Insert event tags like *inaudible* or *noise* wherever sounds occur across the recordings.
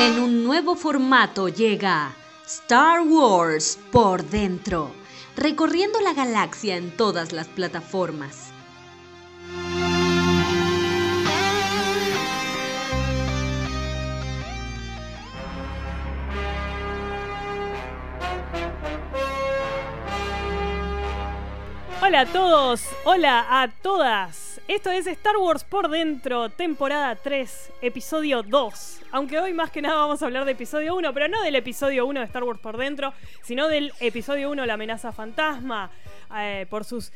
En un nuevo formato llega Star Wars por dentro, recorriendo la galaxia en todas las plataformas. Hola a todos, hola a todas. Esto es Star Wars por dentro, temporada 3, episodio 2. Aunque hoy más que nada vamos a hablar de episodio 1, pero no del episodio 1 de Star Wars por dentro, sino del episodio 1, la amenaza fantasma, eh, por sus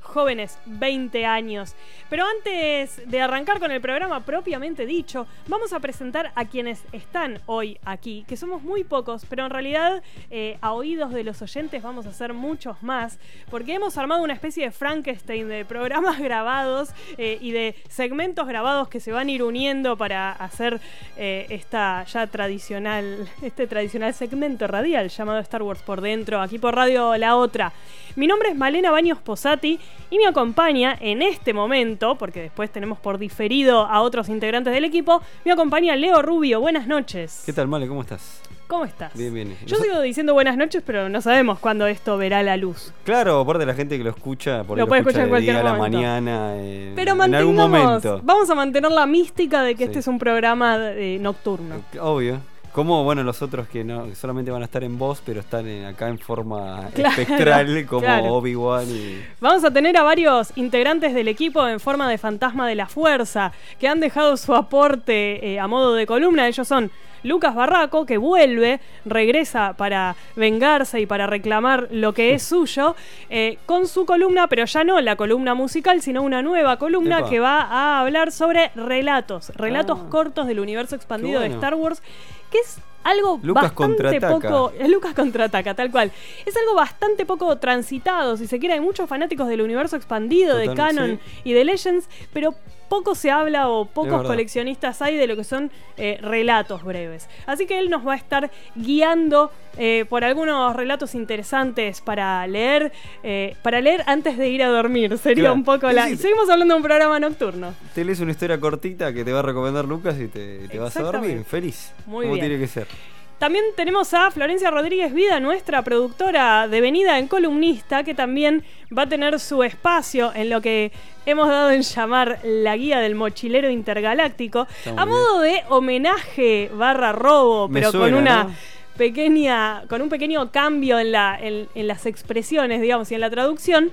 jóvenes 20 años. Pero antes de arrancar con el programa propiamente dicho, vamos a presentar a quienes están hoy aquí, que somos muy pocos, pero en realidad eh, a oídos de los oyentes vamos a ser muchos más, porque hemos armado una especie de Frankenstein de programas *laughs* grabados eh, y de segmentos grabados que se van a ir uniendo para hacer eh, esta ya tradicional, este tradicional segmento radial llamado Star Wars por dentro, aquí por Radio La Otra. Mi nombre es Malena Baños Posati y me acompaña en este momento, porque después tenemos por diferido a otros integrantes del equipo, me acompaña Leo Rubio. Buenas noches. ¿Qué tal, Male? ¿Cómo estás? ¿Cómo estás? Bien, bien. Yo Nos- sigo diciendo buenas noches, pero no sabemos cuándo esto verá la luz. Claro, aparte de la gente que lo escucha, por ahí Lo puede escuchar en cualquier día a la momento. mañana, eh, Pero en algún momento. vamos a mantener la mística de que este es un programa eh, nocturno. Obvio. Como, bueno, los otros que no que solamente van a estar en voz, pero están en- acá en forma *laughs* Claro, espectral, como claro. Obi-Wan y... Vamos a tener a varios integrantes del equipo en forma de fantasma de la fuerza que han dejado su aporte eh, a modo de columna. Ellos son Lucas Barraco, que vuelve, regresa para vengarse y para reclamar lo que es suyo, eh, con su columna, pero ya no la columna musical, sino una nueva columna Epa. que va a hablar sobre relatos, relatos Ah. cortos del universo expandido de. Star Wars, que es algo Lucas bastante poco *laughs* Lucas contraataca, tal cual. Es algo bastante poco transitado, si se quiere. Hay muchos fanáticos del universo expandido, de Canon sí. y de Legends, pero poco se habla o pocos coleccionistas hay de lo que son eh, relatos breves. Así que él nos va a estar guiando eh, por algunos relatos interesantes para leer, eh, para leer antes de ir a dormir. Sería Claro. un poco la. sí. seguimos hablando de un programa nocturno. Te lees una historia cortita que te va a recomendar Lucas y te, te vas a dormir. Feliz. Muy como bien. tiene que ser. También tenemos a Florencia Rodríguez Vida, nuestra productora devenida en columnista, que también va a tener su espacio en lo que hemos dado en llamar la guía del mochilero intergaláctico, a modo de homenaje barra robo, Me pero con una ¿no? pequeña, con un pequeño cambio en, la, en, en las expresiones, digamos, y en la traducción.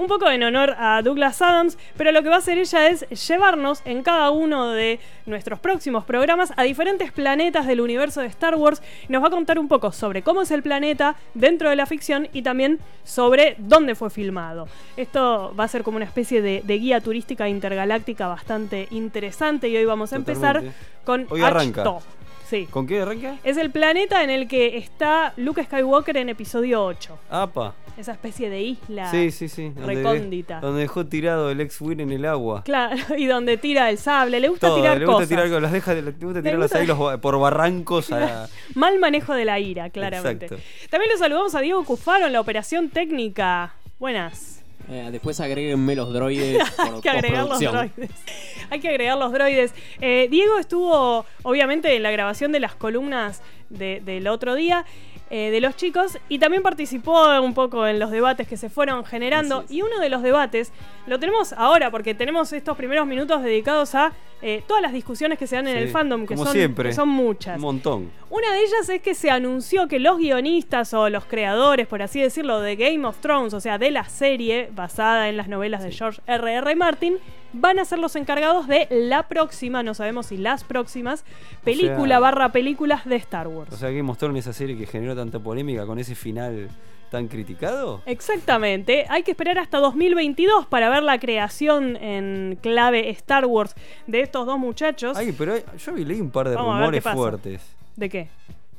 Un poco en honor a Douglas Adams, pero lo que va a hacer ella es llevarnos en cada uno de nuestros próximos programas a diferentes planetas del universo de Star Wars. Nos va a contar un poco sobre cómo es el planeta dentro de la ficción y también sobre dónde fue filmado. Esto va a ser como una especie de, de guía turística intergaláctica bastante interesante y hoy vamos a empezar con Hoy arranca. Achto. Sí. ¿Con qué arranca? Es el planeta en el que está Luke Skywalker en episodio 8. Apa. Esa especie de isla Sí, sí, sí. Donde, recóndita. donde dejó tirado el ex-Win en el agua. Claro, *laughs* y donde tira el sable. Le gusta Todo, tirar le gusta cosas. tirar las deja, de- le gusta tirarlas gusta- ahí los ba- por barrancos a, *laughs* Mal manejo de la ira, claramente. Exacto. También lo saludamos a Diego Cufaro en la operación técnica. Buenas. Eh, después agréguenme los droides *laughs* Hay que agregar los droides. *laughs* Hay que agregar los droides. Eh, Diego estuvo, obviamente, en la grabación de las columnas de- del otro día. Eh, de los chicos y también participó un poco en los debates que se fueron generando y uno de los debates lo tenemos ahora porque tenemos estos primeros minutos dedicados a eh, todas las discusiones que se dan en el fandom que como son, siempre. que son muchas un montón. una de ellas es que se anunció que los guionistas o los creadores, por así decirlo, de Game of Thrones, o sea, de la serie basada en las novelas de George R.R. Martin, van a ser los encargados de la próxima, no sabemos si las próximas, película sea- barra películas de Star Wars. O sea, Game of Thrones, esa serie que generó tanta polémica con ese final tan criticado. Exactamente, hay que esperar hasta 2022 para ver la creación en clave Star Wars de estos dos muchachos. Ay, pero yo vi- leí un par de Vamos rumores fuertes ¿De qué?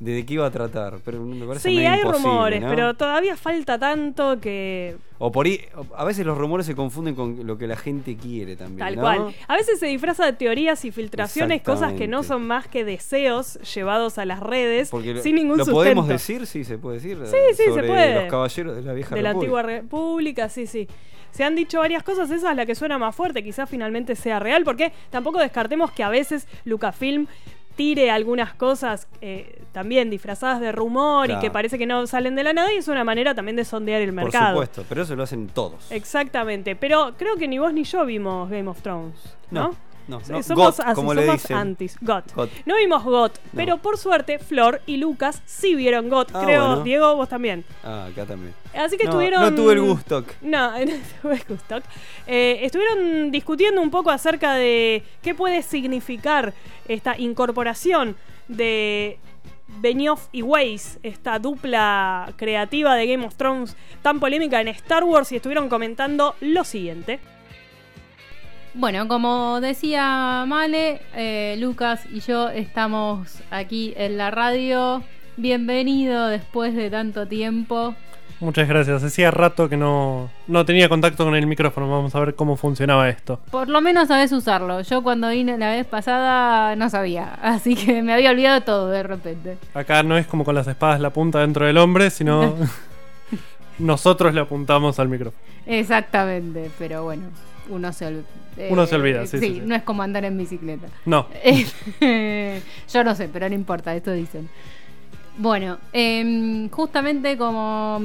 De qué iba a tratar, pero me parece Sí, hay rumores, ¿no? pero todavía falta tanto que O por ahí, a veces los rumores se confunden con lo que la gente quiere también. Tal ¿no? cual. A veces se disfraza de teorías y filtraciones, cosas que no son más que deseos llevados a las redes Porque sin ningún lo sustento. podemos decir, sí, se puede decir. Sí, sí, se puede. Los caballeros de la vieja de la República. antigua república, sí, sí. Se han dicho varias cosas, esa es la que suena más fuerte, quizás finalmente sea real, porque tampoco descartemos que a veces Lucasfilm tire algunas cosas eh, también disfrazadas de rumor y que parece que no salen de la nada y es una manera también de sondear el Por mercado. supuesto, pero eso lo hacen todos. Exactamente, pero creo que ni vos ni yo vimos Game of Thrones, ¿no? No, no. Somos, así, como le somos dicen. antis. GOT. GOT. No vimos GOT, No. pero por suerte Flor y Lucas sí vieron GOT. Ah, creo, bueno. Diego, vos también. Ah, acá también. Así que No, estuvieron. no tuve el gusto. No, *laughs* no tuve el gusto. Eh, estuvieron discutiendo un poco acerca de qué puede significar esta incorporación de Benioff y Weiss, esta dupla creativa de Game of Thrones tan polémica en Star Wars, y estuvieron comentando lo siguiente. Bueno, como decía Male, eh, Lucas y yo estamos aquí en la radio. Bienvenido después de tanto tiempo. Muchas gracias. Hacía rato que no, no tenía contacto con el micrófono. Vamos a ver cómo funcionaba esto. Por lo menos sabes usarlo. Yo cuando vine la vez pasada no sabía, *laughs* así que me había olvidado todo de repente. Acá no es como con las espadas la punta dentro del hombre, sino *laughs* nosotros le apuntamos al micrófono. Exactamente, pero bueno, uno se, ol- Uno se eh, olvida, sí, sí, sí. no es como andar en bicicleta. No. *laughs* Yo no sé, pero no importa, esto dicen. Bueno, em, justamente como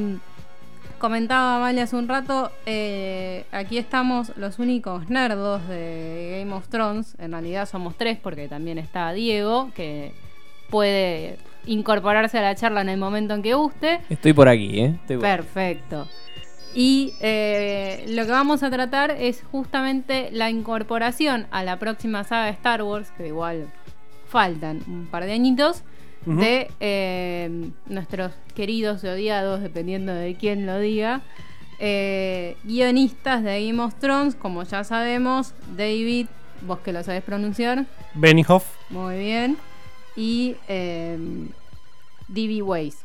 comentaba Vale hace un rato, eh, aquí estamos los únicos nerdos de Game of Thrones. En realidad somos tres porque también está Diego, que puede incorporarse a la charla en el momento en que guste. Estoy por aquí, ¿eh? Estoy por- Perfecto. Y eh, lo que vamos a tratar es justamente la incorporación a la próxima saga de Star Wars, que igual faltan un par de añitos, De eh, nuestros queridos y odiados, dependiendo de quién lo diga, eh, guionistas de Game of Thrones, como ya sabemos, David, vos que lo sabés pronunciar, Benioff. muy bien, y eh, D.B. Weiss.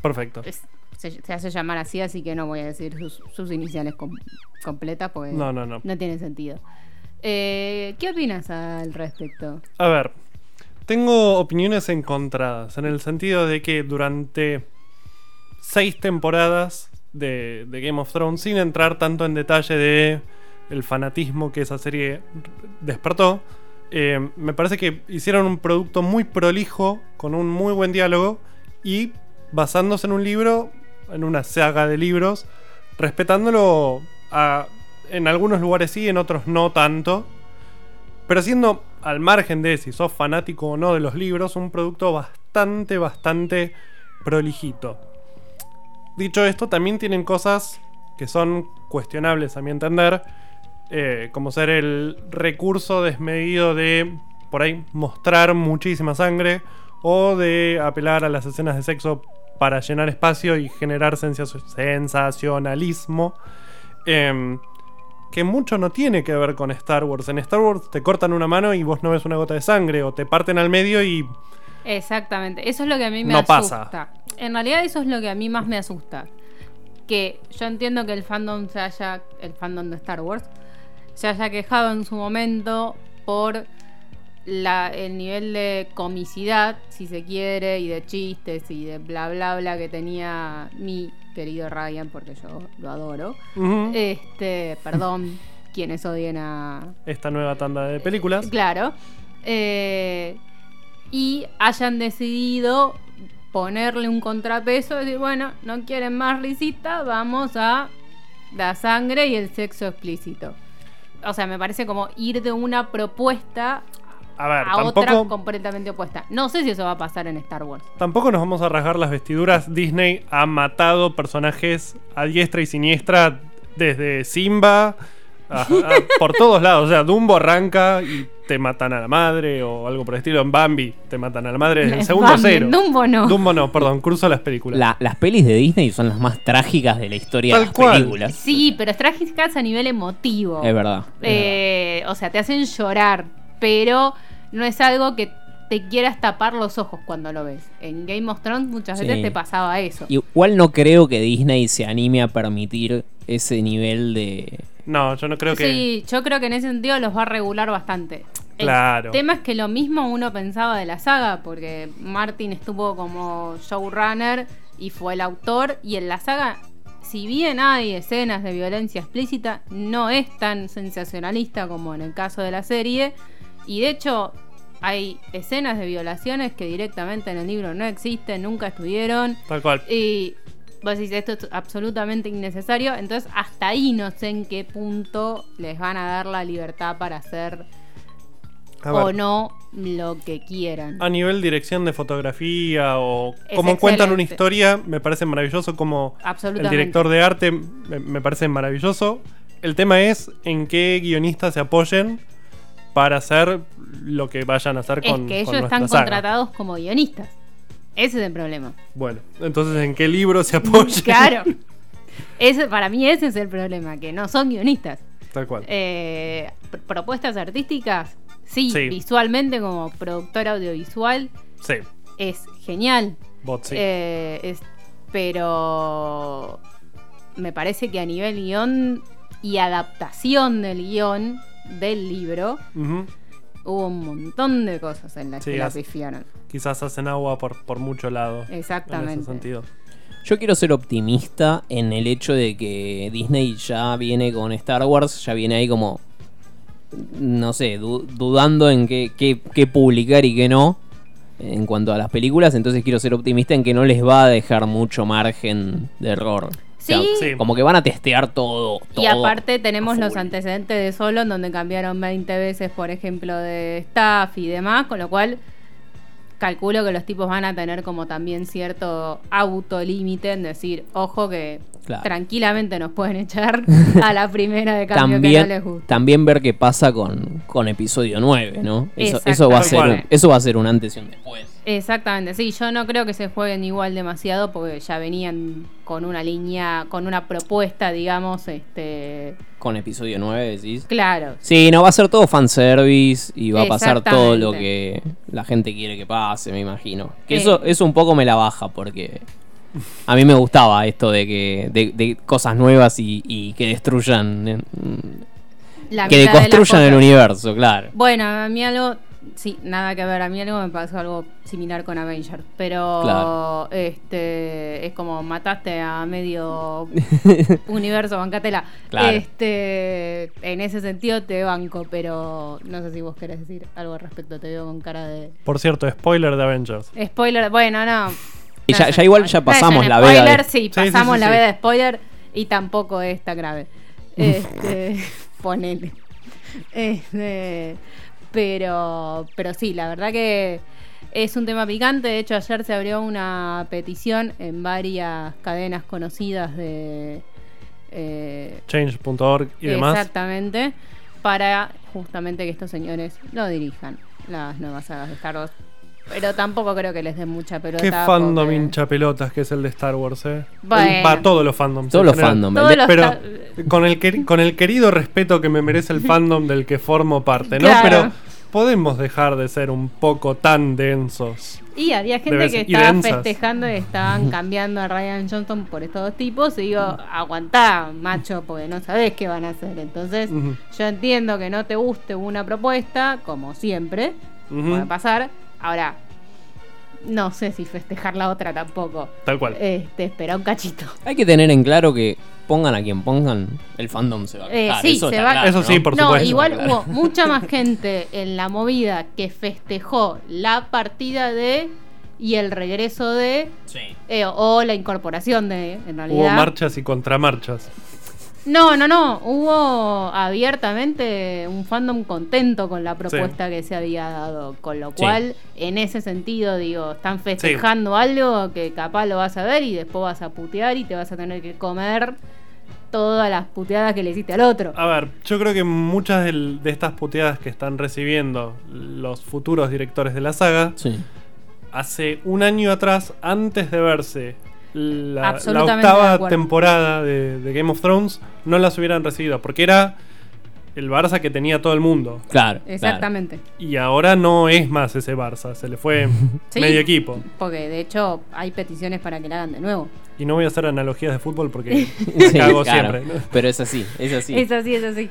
Perfecto. Es- se, se hace llamar así, así que no voy a decir sus, sus iniciales com- completas porque No, no, no. tiene sentido. Eh, ¿Qué opinas al respecto? A ver, tengo opiniones encontradas, en el sentido de que durante seis temporadas de, de Game of Thrones, sin entrar tanto en detalle de el fanatismo que esa serie despertó, eh, me parece que hicieron un producto muy prolijo, con un muy buen diálogo, y basándose en un libro, en una saga de libros, respetándolo a- en algunos lugares sí, en otros no tanto. Pero siendo al margen de si sos fanático o no de los libros, un producto bastante, bastante prolijito. Dicho esto, también tienen cosas que son cuestionables a mi entender, eh, como ser el recurso desmedido de, por ahí, mostrar muchísima sangre o de apelar a las escenas de sexo para llenar espacio y generar sensa- sensacionalismo. Em, que mucho no tiene que ver con Star Wars. En Star Wars te cortan una mano y vos no ves una gota de sangre, o te parten al medio y Exactamente, eso es lo que a mí me No asusta. pasa. En realidad eso es lo que a mí más me asusta. Que yo entiendo que el fandom se haya, el fandom de Star Wars, se haya quejado en su momento por la, el nivel de comicidad, si se quiere, y de chistes y de bla bla bla que tenía mi querido Ryan, porque yo lo adoro. Este, perdón, *laughs* quienes odien a, esta nueva tanda de películas. Claro. Eh, y hayan decidido ponerle un contrapeso decir, bueno, no quieren más risita, vamos a la sangre y el sexo explícito. O sea, me parece como ir de una propuesta A ver, a otra completamente opuesta. No sé si eso va a pasar en Star Wars. tampoco nos vamos a rasgar las vestiduras. Disney ha matado personajes a diestra y siniestra desde Simba a- a- por todos lados. O sea, Dumbo arranca y te matan a la madre o algo por el estilo. En Bambi te matan a la madre desde el *laughs* segundo Bambi, cero. Dumbo no. Dumbo no, perdón, cruzo las películas. La- las pelis de Disney son las más trágicas de la historia de las cual. películas. Sí, pero es trágicas a nivel emotivo. Es verdad. es Eh, o sea, te hacen llorar, pero no es algo que te quieras tapar los ojos cuando lo ves. En Game of Thrones muchas Sí. veces te pasaba eso. Igual no creo que Disney se anime a permitir ese nivel de. No, yo no creo que. Sí, yo creo que en ese sentido los va a regular bastante. Claro. El tema es que lo mismo uno pensaba de la saga, porque Martin estuvo como showrunner y fue el autor, y en la saga, si bien hay escenas de violencia explícita, no es tan sensacionalista como en el caso de la serie, y de hecho hay escenas de violaciones que directamente en el libro no existen, nunca estuvieron. Tal cual. Y vos decís, esto es absolutamente innecesario. Entonces, hasta ahí no sé en qué punto les van a dar la libertad para hacer o no lo que quieran. A nivel dirección de fotografía o Es como cuentan una historia, me parece maravilloso. Como el director de arte me, me parece maravilloso. El tema es en qué guionistas se apoyen para hacer lo que vayan a hacer es con que ellos con están saga. contratados como guionistas. Ese es el problema. Bueno, entonces en qué libro se apoyen. *laughs* Claro. Ese, para mí ese es el problema, que no son guionistas. Tal cual. Eh, pr- propuestas artísticas, sí, Sí. visualmente como productor audiovisual Sí, es genial. bot, sí. Eh, es- pero me parece que a nivel guion y adaptación del guion del libro hubo un montón de cosas en las Sí, que la pifiaron. Quizás hacen agua por, por mucho lado. En Exactamente. ese sentido. Yo quiero ser optimista en el hecho de que Disney ya viene con Star Wars, ya viene ahí como, no sé, du- dudando en qué, qué- qué publicar y qué no en cuanto a las películas, entonces quiero ser optimista en que no les va a dejar mucho margen de error. O sea, Sí. Como que van a testear todo. Y todo aparte tenemos a los antecedentes de Solo, en donde cambiaron 20 veces, por ejemplo, de staff y demás, con lo cual calculo que los tipos van a tener como también cierto autolímite en decir, ojo que Claro. tranquilamente nos pueden echar *laughs* a la primera de cambio que no También, les gusta. también ver qué pasa con, con episodio 9, ¿no? Eso, eso va a ser un, eso va a ser un antes y un después. Exactamente, sí, yo no creo que se jueguen igual demasiado porque ya venían con una línea, con una propuesta, digamos, este, Con episodio 9 decís. claro. Sí, no va a ser todo fanservice y va a pasar todo lo que la gente quiere que pase, me imagino. Que Eh. eso, eso un poco me la baja porque a mí me gustaba esto de que de, de cosas nuevas y, y que destruyan, La que de deconstruyan el universo, claro. Bueno, a mí algo, sí, nada que ver, a mí algo me pasó algo similar con Avengers, pero Claro. este es como mataste a medio *laughs* universo, bancatela. Claro. Este, en ese sentido te banco, pero no sé si vos querés decir algo al respecto, te veo con cara de Por cierto, spoiler de Avengers. spoiler, bueno, no. Y no ya- igual spoiler. ya pasamos la veda de- spoiler, sí, Sí, sí, pasamos sí, la veda de spoiler y tampoco es tan grave. Este, *laughs* ponele. Este, pero, pero sí, la verdad que es un tema picante. De hecho, ayer se abrió una petición en varias cadenas conocidas de. eh, Change.org y demás. Exactamente. Para justamente que estos señores lo dirijan las nuevas sagas de Star Wars. Pero tampoco creo que les den mucha pelota. Qué fandom porque- hincha pelotas que es el de Star Wars, eh. Bueno. Para todos los fandoms. Todos los general. fandom. Todos el de- los Pero con el, con el querido respeto que me merece el fandom del que formo parte, ¿no? Claro. Pero podemos dejar de ser un poco tan densos. Y había gente que estaba festejando y estaban cambiando a Ryan Johnson por estos dos tipos. Y digo, aguantá, macho, porque no sabés qué van a hacer. Entonces, yo entiendo que no te guste una propuesta, como siempre, Ujú. puede pasar. Ahora, no sé si festejar la otra tampoco. Tal cual. Este, espera un cachito. Hay que tener en claro que pongan a quien pongan, el fandom se va a Eh, sí, eso, se va- claro, Eso sí, por no, supuesto. igual Claro. hubo mucha más *laughs* gente en la movida que festejó la partida de y el regreso de Sí. eh, o la incorporación de en realidad. Hubo marchas y contramarchas. No, no, no. Hubo abiertamente un fandom contento con la propuesta que se había dado. Con lo Sí. cual, en ese sentido, digo, están festejando algo que capaz lo vas a ver y después vas a putear y te vas a tener que comer todas las puteadas que le hiciste al otro. A ver, yo creo que muchas de estas puteadas que están recibiendo los futuros directores de la saga, Sí. hace un año atrás, antes de verse la, la Absolutamente de octava temporada de, de Game of Thrones, no las hubieran recibido, porque era el Barça que tenía todo el mundo. Claro. Exactamente. Y ahora no es más ese Barça, se le fue *laughs* Sí. medio equipo. Porque de hecho hay peticiones para que la hagan de nuevo. Y no voy a hacer analogías de fútbol porque *laughs* me Sí, cago claro. siempre. ¿no? Pero es así, es así. *laughs* Es así, es así.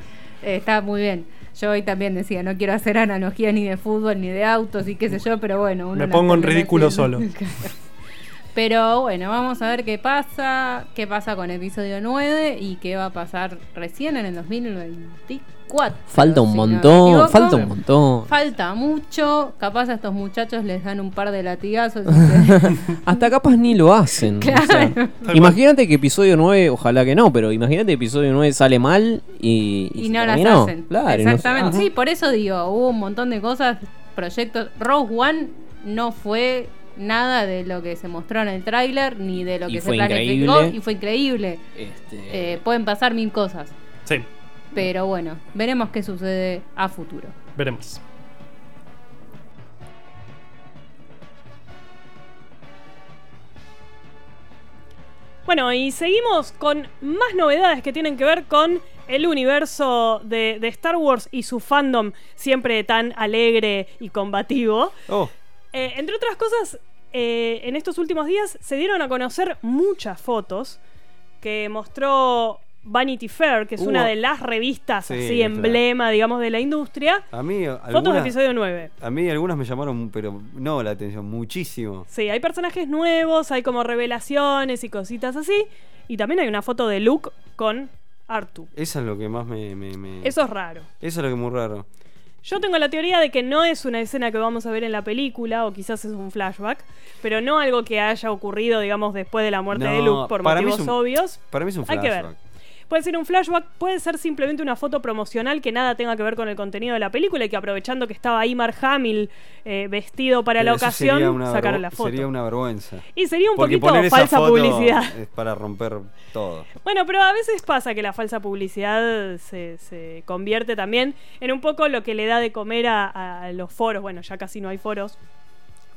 Eh, está muy bien. Yo hoy también decía, no quiero hacer analogía ni de fútbol ni de autos y qué sé yo, pero bueno. Uno Me pongo en ridículo haciendo. solo. Pero bueno, vamos a ver qué pasa, qué pasa con episodio 9 y qué va a pasar recién en el 2024. Falta un si no montón, falta un montón. Falta mucho, capaz a estos muchachos les dan un par de latigazos. y *laughs* Hasta capaz ni lo hacen. o sea, Claro. imagínate que episodio 9, ojalá que no, pero imagínate que episodio 9 sale mal y, y se no las hacen. Claro, y no se- Exactamente. Ajá. Sí, por eso digo, hubo un montón de cosas, proyectos. Rogue One no fue nada de lo que se mostró en el tráiler ni de lo Y que se planificó y fue increíble. Este, Eh, pueden pasar mil cosas, Sí, pero bueno, veremos qué sucede a futuro. veremos. Bueno, y seguimos con más novedades que tienen que ver con el universo de, de Star Wars y su fandom siempre tan alegre y combativo. Oh, Eh, entre otras cosas, eh, en estos últimos días se dieron a conocer muchas fotos que mostró Vanity Fair, que es Uh, una de las revistas sí, así claro. emblema, digamos, de la industria. a mí Fotos de algunas, episodio 9. a mí algunas me llamaron, pero no la atención, muchísimo. Sí, hay personajes nuevos, hay como revelaciones y cositas así. Y también hay una foto de Luke con Artu. Eso es lo que más me... me- me- Eso es raro. Eso es lo que es muy raro. Yo tengo la teoría de que no es una escena que vamos a ver en la película, o quizás es un flashback, pero no algo que haya ocurrido, digamos, después de la muerte de Luke por motivos un- obvios. Para mí es un Hay que ver. Puede ser un flashback, puede ser simplemente una foto promocional que nada tenga que ver con el contenido de la película y que aprovechando que estaba Mark Hamill eh, vestido para la Pero ocasión, sacaron la foto. Sería una vergüenza. Y sería un Porque poquito falsa publicidad. Es para romper todo. Bueno, pero a veces pasa que la falsa publicidad se, se convierte también en un poco lo que le da de comer a, a los foros. Bueno, ya casi no hay foros.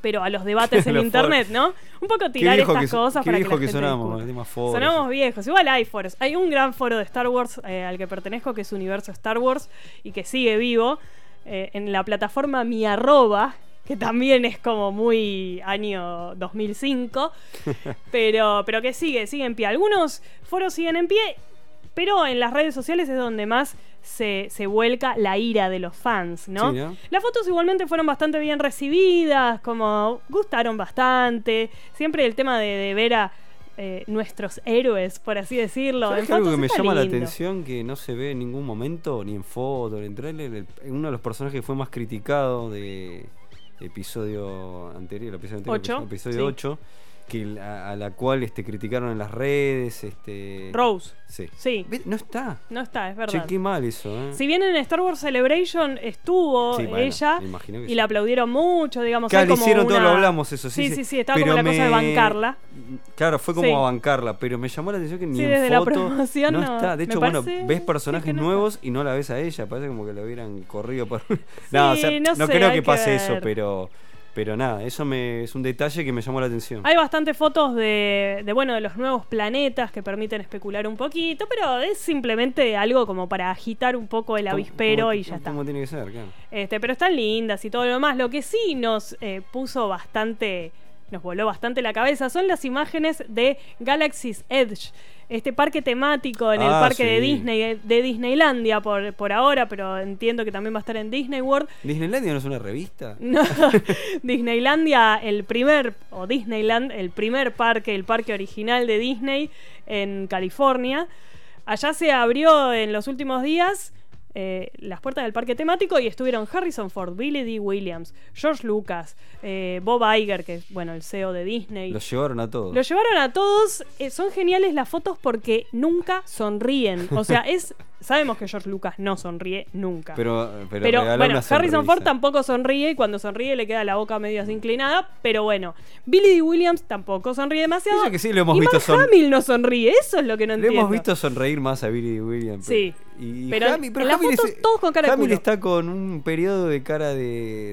Pero a los debates *laughs* en internet, ¿no? Un poco tirar estas que, cosas para que viejo la que gente sonamos, foros. Sonamos viejos. Igual hay foros. Hay un gran foro de Star Wars eh, al que pertenezco, que es Universo Star Wars, y que sigue vivo eh, en la plataforma Mi Arroba, que también es como muy año 2005, *laughs* pero, pero que sigue, sigue en pie. Algunos foros siguen en pie, pero en las redes sociales es donde más se, se vuelca la ira de los fans, ¿no? Sí, ¿no? Las fotos igualmente fueron bastante bien recibidas, como gustaron bastante. Siempre el tema de, de ver a eh, nuestros héroes, por así decirlo. ¿Sabes en que algo que me llama la atención que no se ve en ningún momento, ni en foto, ni en trailer? El- uno de los personajes que fue más criticado de episodio anterior, episodio anterior, Ocho, episodio sí. 8, que la- a, la cual este criticaron en las redes, este Rose, Sí. sí, No está. no está, es Che, verdad. qué mal eso, ¿eh? Si bien en Star Wars Celebration estuvo Sí, bueno, ella y sí. la aplaudieron mucho, digamos. Claro, como hicieron todo, una- lo hablamos eso, sí. Sí, sí, sí, estaba Pero como la cosa de bancarla. Claro, fue como a bancarla, pero me llamó la atención que ni en desde la foto promoción no, no. está. De hecho, bueno, ves personajes está. nuevos y no la ves a ella, parece como que la hubieran corrido por... *laughs* no, o sea, no, sé, creo que pase eso, pero pero nada, eso me es un detalle que me llamó la atención. Hay bastantes fotos de, de, bueno, de los nuevos planetas que permiten especular un poquito, pero es simplemente algo como para agitar un poco el avispero y ya está. Como tiene que ser, claro. Este, pero están lindas y todo lo demás. Lo que sí nos eh, puso bastante, nos voló bastante la cabeza son las imágenes de Galaxy's Edge, este parque temático en el Ah, parque de. Disney, de Disneylandia por, por ahora, pero entiendo que también va a estar en Disney World. ¿Disneylandia no es una revista? *laughs* No, *laughs* Disneylandia, el primer, o Disneyland, el primer parque, el parque original de Disney en California. Allá se abrió en los últimos días eh, las puertas del parque temático y estuvieron Harrison Ford, Billy D. Williams, George Lucas, eh, Bob Iger, que es bueno, el CEO de Disney. Los llevaron a todos. Lo llevaron a todos. eh, son geniales las fotos porque nunca sonríen. O sea, *laughs* es. Sabemos que George Lucas no sonríe nunca. Pero, pero, Pero bueno, Harrison. Ford tampoco sonríe y cuando sonríe le queda la boca medio así inclinada. Pero bueno, Billy D. Williams tampoco sonríe demasiado. Eso que sí lo hemos y visto Hamill no sonríe, eso es lo que no Le entiendo. hemos visto sonreír más a Billy Williams. Sí. Y Pero Hamill- en las Hamill fotos es- todos con cara de Hamill culo. está con un periodo de cara de,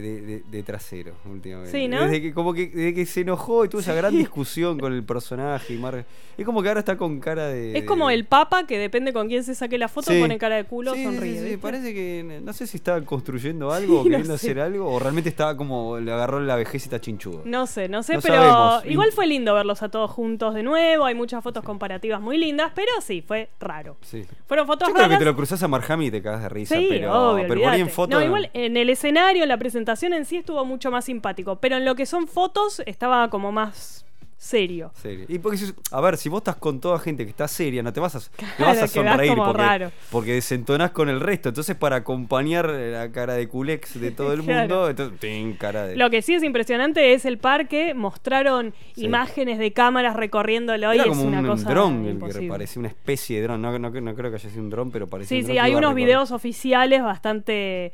de- de- de trasero últimamente. Sí, ¿no? Desde que, como que, desde que se enojó y tuvo esa gran discusión con el personaje. Y Mar- Es como que ahora está con cara de. Es como de- el Papa que depende con quién se saque la foto, Sí. Pone cara de culo, Sí, sonríe. sí, sí, parece que no sé si estaba construyendo *laughs* algo no queriendo sé. hacer algo o realmente estaba como le agarró la vejez y está chinchudo. No sé, no sé, No pero sabemos. igual fue lindo verlos a todos juntos de nuevo. Hay muchas fotos comparativas muy lindas, pero sí, fue raro. Sí. Fueron fotos Yo creo que raras. te lo cruzás a Marjami y te cagas de risa, pero, obvio, pero por ahí en olvídate. foto. No, igual en el escenario, en la presentación en sí estuvo mucho más simpático. Pero en lo que son fotos, estaba como más serio. Serio. Y porque, a ver, si vos estás con toda gente que está seria, no te vas a, vas a sonreír porque, raro. porque desentonás con el resto. Entonces, para acompañar la cara de culex de todo el *laughs* Claro. mundo, entonces, tin, cara de. Lo que sí es impresionante es el parque. Mostraron Sí. imágenes de cámaras recorriéndolo y Era es como una un cosa dron, que parecía una especie de dron. No, no, no creo que haya sido un dron, pero parecía Sí, un sí, hay unos videos oficiales bastante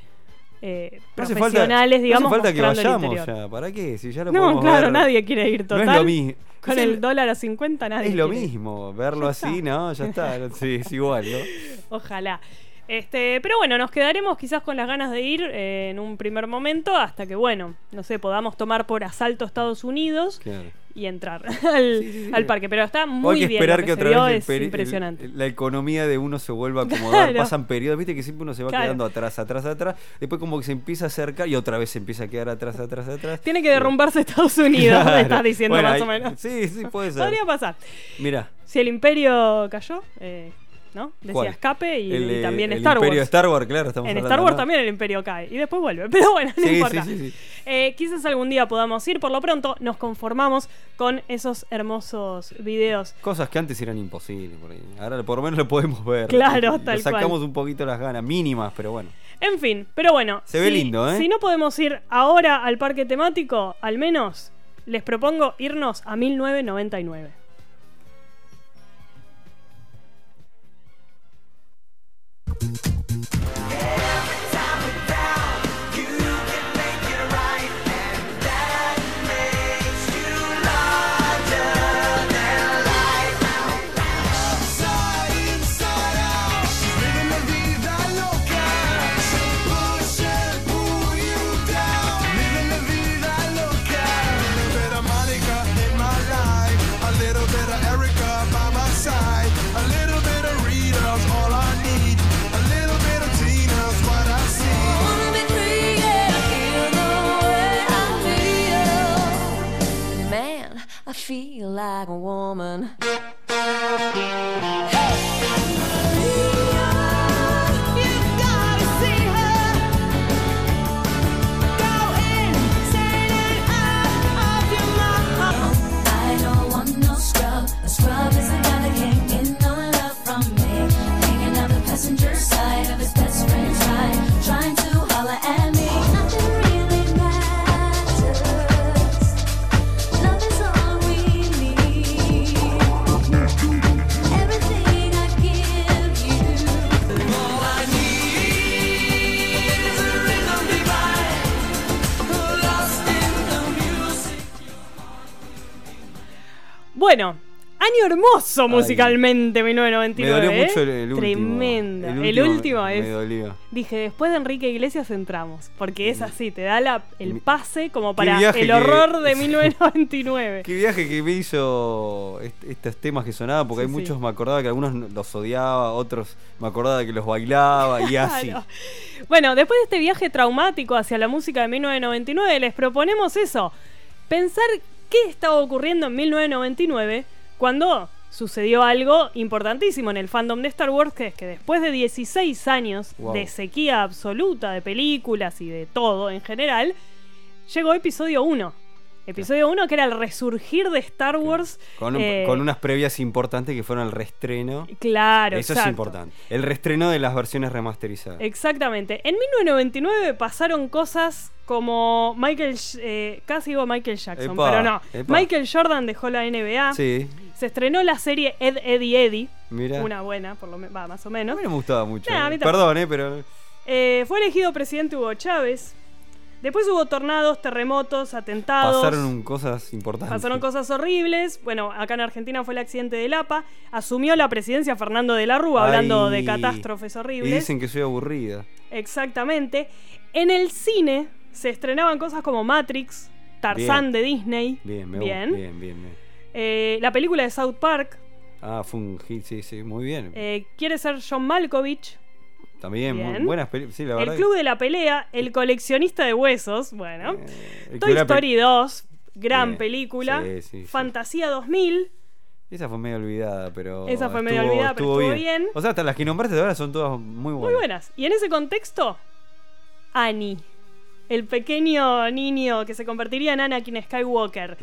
eh, No profesionales, falta, digamos, no hace falta que vayamos ya. ¿Para qué? Si ya lo No, podemos claro, ver. nadie quiere ir No total. es lo mismo. Con el el- dólar a 50 nadie Es lo quiere mismo, *laughs* verlo así, no, ya está. Sí, es igual, ¿no? *laughs* Ojalá. Este, pero bueno, nos quedaremos quizás con las ganas de ir eh, en un primer momento hasta que, bueno, no sé, podamos tomar por asalto Estados Unidos Claro. y entrar *laughs* al, Sí, sí, sí. al parque. Pero está muy hay que bien. esperar lo que otra vez es el- impresionante. la economía de uno se vuelva a *laughs* acomodar. Claro. Pasan periodos, viste que siempre uno se va Claro. quedando atrás, atrás, atrás. Después como que se empieza a acercar y otra vez se empieza a quedar atrás, atrás, atrás. Tiene que derrumbarse Estados Unidos, *laughs* me estás diciendo Bueno, más o menos. Sí, sí, puede ser. Podría pasar. Mira, Si el imperio cayó, eh, ¿no? Decía ¿Cuál? escape y, el, y también el Star imperio Wars. Star Wars, claro, estamos En hablando, Star Wars ¿no? también el imperio cae y después vuelve. *laughs* Pero bueno, no Sí, importa. sí, sí, sí. Eh, quizás algún día podamos ir. Por lo pronto nos conformamos con esos hermosos videos. Cosas que antes eran imposibles. Por ahí. Ahora por lo menos lo podemos ver. Claro, Y- tal le sacamos cual. un poquito las ganas, mínimas, pero bueno. En fin, pero bueno. Se ve lindo, ¿eh? Si no podemos ir ahora al parque temático, al menos les propongo irnos a 1999. Feel like a woman. Bueno, año hermoso Ay. musicalmente, Me 1999. dolió ¿eh? mucho el, el último. Tremendo. El último último, me- es. Me dolió. Dije, después de Enrique Iglesias entramos. Porque es así, te da la, el pase como para el que- horror de *laughs* 1999. Qué viaje que me hizo est- estos temas que sonaban, porque Sí, hay sí. muchos, me acordaba que algunos los odiaba, otros me acordaba que los bailaba y *laughs* así. Bueno, después de este viaje traumático hacia la música de 1999, les proponemos eso. Pensar qué estaba ocurriendo en 1999 cuando sucedió algo importantísimo en el fandom de Star Wars, que es que después de 16 años Wow. de sequía absoluta de películas y de todo en general, llegó episodio 1. Episodio 1 que era el resurgir de Star Wars. Con, un- eh, con unas previas importantes que fueron el reestreno. Claro, Eso exacto. es importante. El reestreno de las versiones remasterizadas. Exactamente. En 1999 pasaron cosas como Michael, eh, casi digo Michael Jackson, Epa, pero no. epa. Michael Jordan dejó la NBA. Sí, Se estrenó la serie Ed, Eddie, Eddie. mira. Una buena, por lo menos, va, más o A menos. mí no me gustaba mucho. Nah, eh. Perdón, eh, pero. Eh, fue elegido presidente Hugo Chávez. Después hubo tornados, terremotos, atentados. Pasaron cosas importantes. Pasaron cosas horribles. Bueno, acá en Argentina fue el accidente del APA. Asumió la presidencia Fernando de la Rúa, hablando de catástrofes Y horribles. dicen que soy aburrida. Exactamente. En el cine se estrenaban cosas como Matrix, Tarzán Bien. de Disney. Bien, me Bien. Bien, bien, bien. Eh, la película de South Park. Ah, fue un hit, sí, sí, muy bien. eh, Quiere ser John Malkovich. También, muy bien. buenas películas. Sí, El. Club de la Pelea. El coleccionista de huesos. Bueno. eh, Toy Story 2. Gran Bien. película. Sí, sí, sí. Fantasía 2000. Esa fue medio olvidada, pero. Esa fue medio estuvo- olvidada, pero estuvo bien. O sea, hasta las que nombraste de ahora son todas muy buenas. Muy buenas. Y en ese contexto, Annie. El pequeño niño que se convertiría en Anakin Skywalker.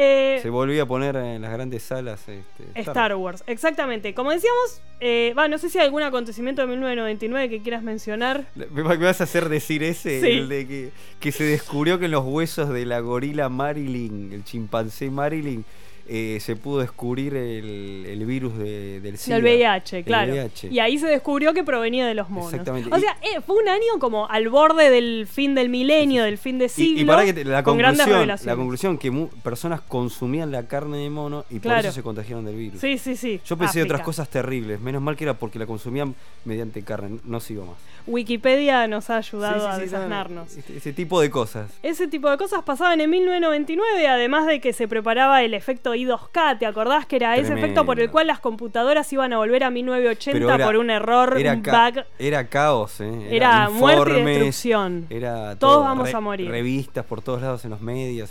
Eh, Se volvía a poner en las grandes salas este, Star Wars, exactamente. Como decíamos, eh, va, no sé si hay algún acontecimiento de 1999 que quieras mencionar. Me me vas a hacer decir ese, Sí. el de que, que se descubrió que en los huesos de la gorila Marilyn, el chimpancé Marilyn, eh, se pudo descubrir el, el virus de- del SIDA. Del VIH, claro. VIH. Y ahí se descubrió que provenía de los monos. Exactamente. O Y- sea, eh, fue un año como al borde del fin del milenio, del fin de Y, siglo. y para que te- la con conclusión, la conclusión que mu- personas consumían la carne de mono y por eso se contagiaron del virus. Sí, sí, sí. Yo pensé otras cosas terribles, menos mal que era porque la consumían mediante carne, no sigo más. Wikipedia nos ha ayudado Sí, sí, a sí, no, desasnarnos. Ese, ese tipo de cosas. Ese tipo de cosas pasaban en 1999, además de que se preparaba el efecto I2K, ¿te acordás que era ese efecto por el cual las computadoras iban a volver a 1980 Pero era- por un error, Era, un ca- bug? era caos, ¿eh? Era muerte y destrucción. Era Todos todo, vamos a morir. Revistas por todos lados en los medios.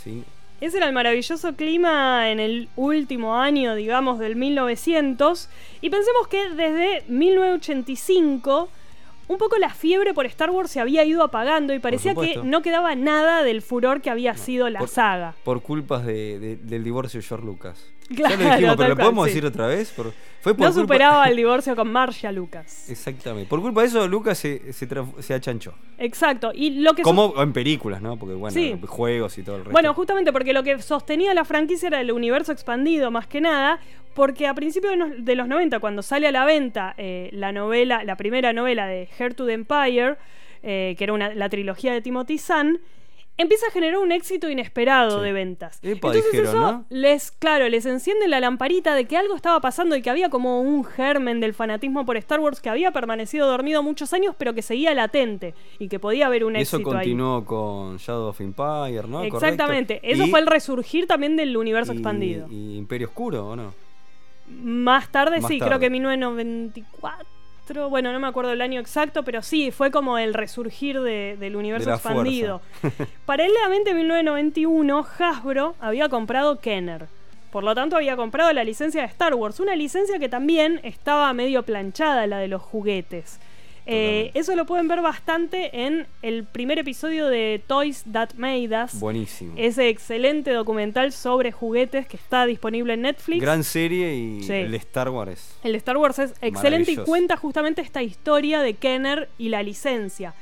Ese era el maravilloso clima en el último año, digamos, del 1900. Y pensemos que desde 1985 un poco la fiebre por Star Wars se había ido apagando y parecía que no quedaba nada del furor que había sido la por- saga. por culpas de- de- del divorcio de George Lucas. Claro, ya lo dijimos, pero ¿lo cual, podemos sí. decir otra vez? Por- fue por No culpa- superaba el divorcio con Marcia Lucas. *laughs* Exactamente. Por culpa de eso, Lucas se, se, se achanchó. Exacto. Y lo que Como en películas, ¿no? Porque, bueno, Sí. juegos y todo el resto. Bueno, justamente porque lo que sostenía la franquicia era el universo expandido, más que nada, porque a principios de los 90, cuando sale a la venta eh, la novela, la primera novela de Heir to the Empire, eh, que era una- la trilogía de Timothy Zahn, empieza a generar un éxito inesperado Sí. de ventas. Epa, Entonces dijeron, eso ¿no? les, claro, les enciende la lamparita de que algo estaba pasando y que había como un germen del fanatismo por Star Wars que había permanecido dormido muchos años, pero que seguía latente y que podía haber un Y eso éxito ahí. continuó con Shadow of Empire, ¿no? Exactamente. Correcto. Eso Y- fue el resurgir también del universo y- expandido. Y Imperio Oscuro, ¿o no? Más tarde, Más sí, tarde. creo que 1994. Bueno, no me acuerdo el año exacto, pero sí, fue como el resurgir de- del universo De expandido. *laughs* *laughs* Paralelamente, en 1991, Hasbro había comprado Kenner. Por lo tanto, había comprado la licencia de Star Wars. Una licencia que también estaba medio planchada, la de los juguetes. Eh, eso lo pueden ver bastante en el primer episodio de Toys That Made Us. Buenísimo. Ese excelente documental sobre juguetes que está disponible en Netflix. Gran serie y Sí. el de Star Wars El de Star Wars es excelente y cuenta justamente esta historia de Kenner y la licencia.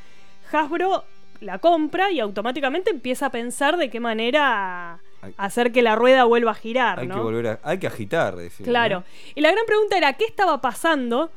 Hasbro la compra y automáticamente empieza a pensar de qué manera hacer que la rueda vuelva a girar, Hay ¿no? que volver a. Hay que agitar, decía. Claro. Y la gran pregunta era, ¿qué estaba pasando?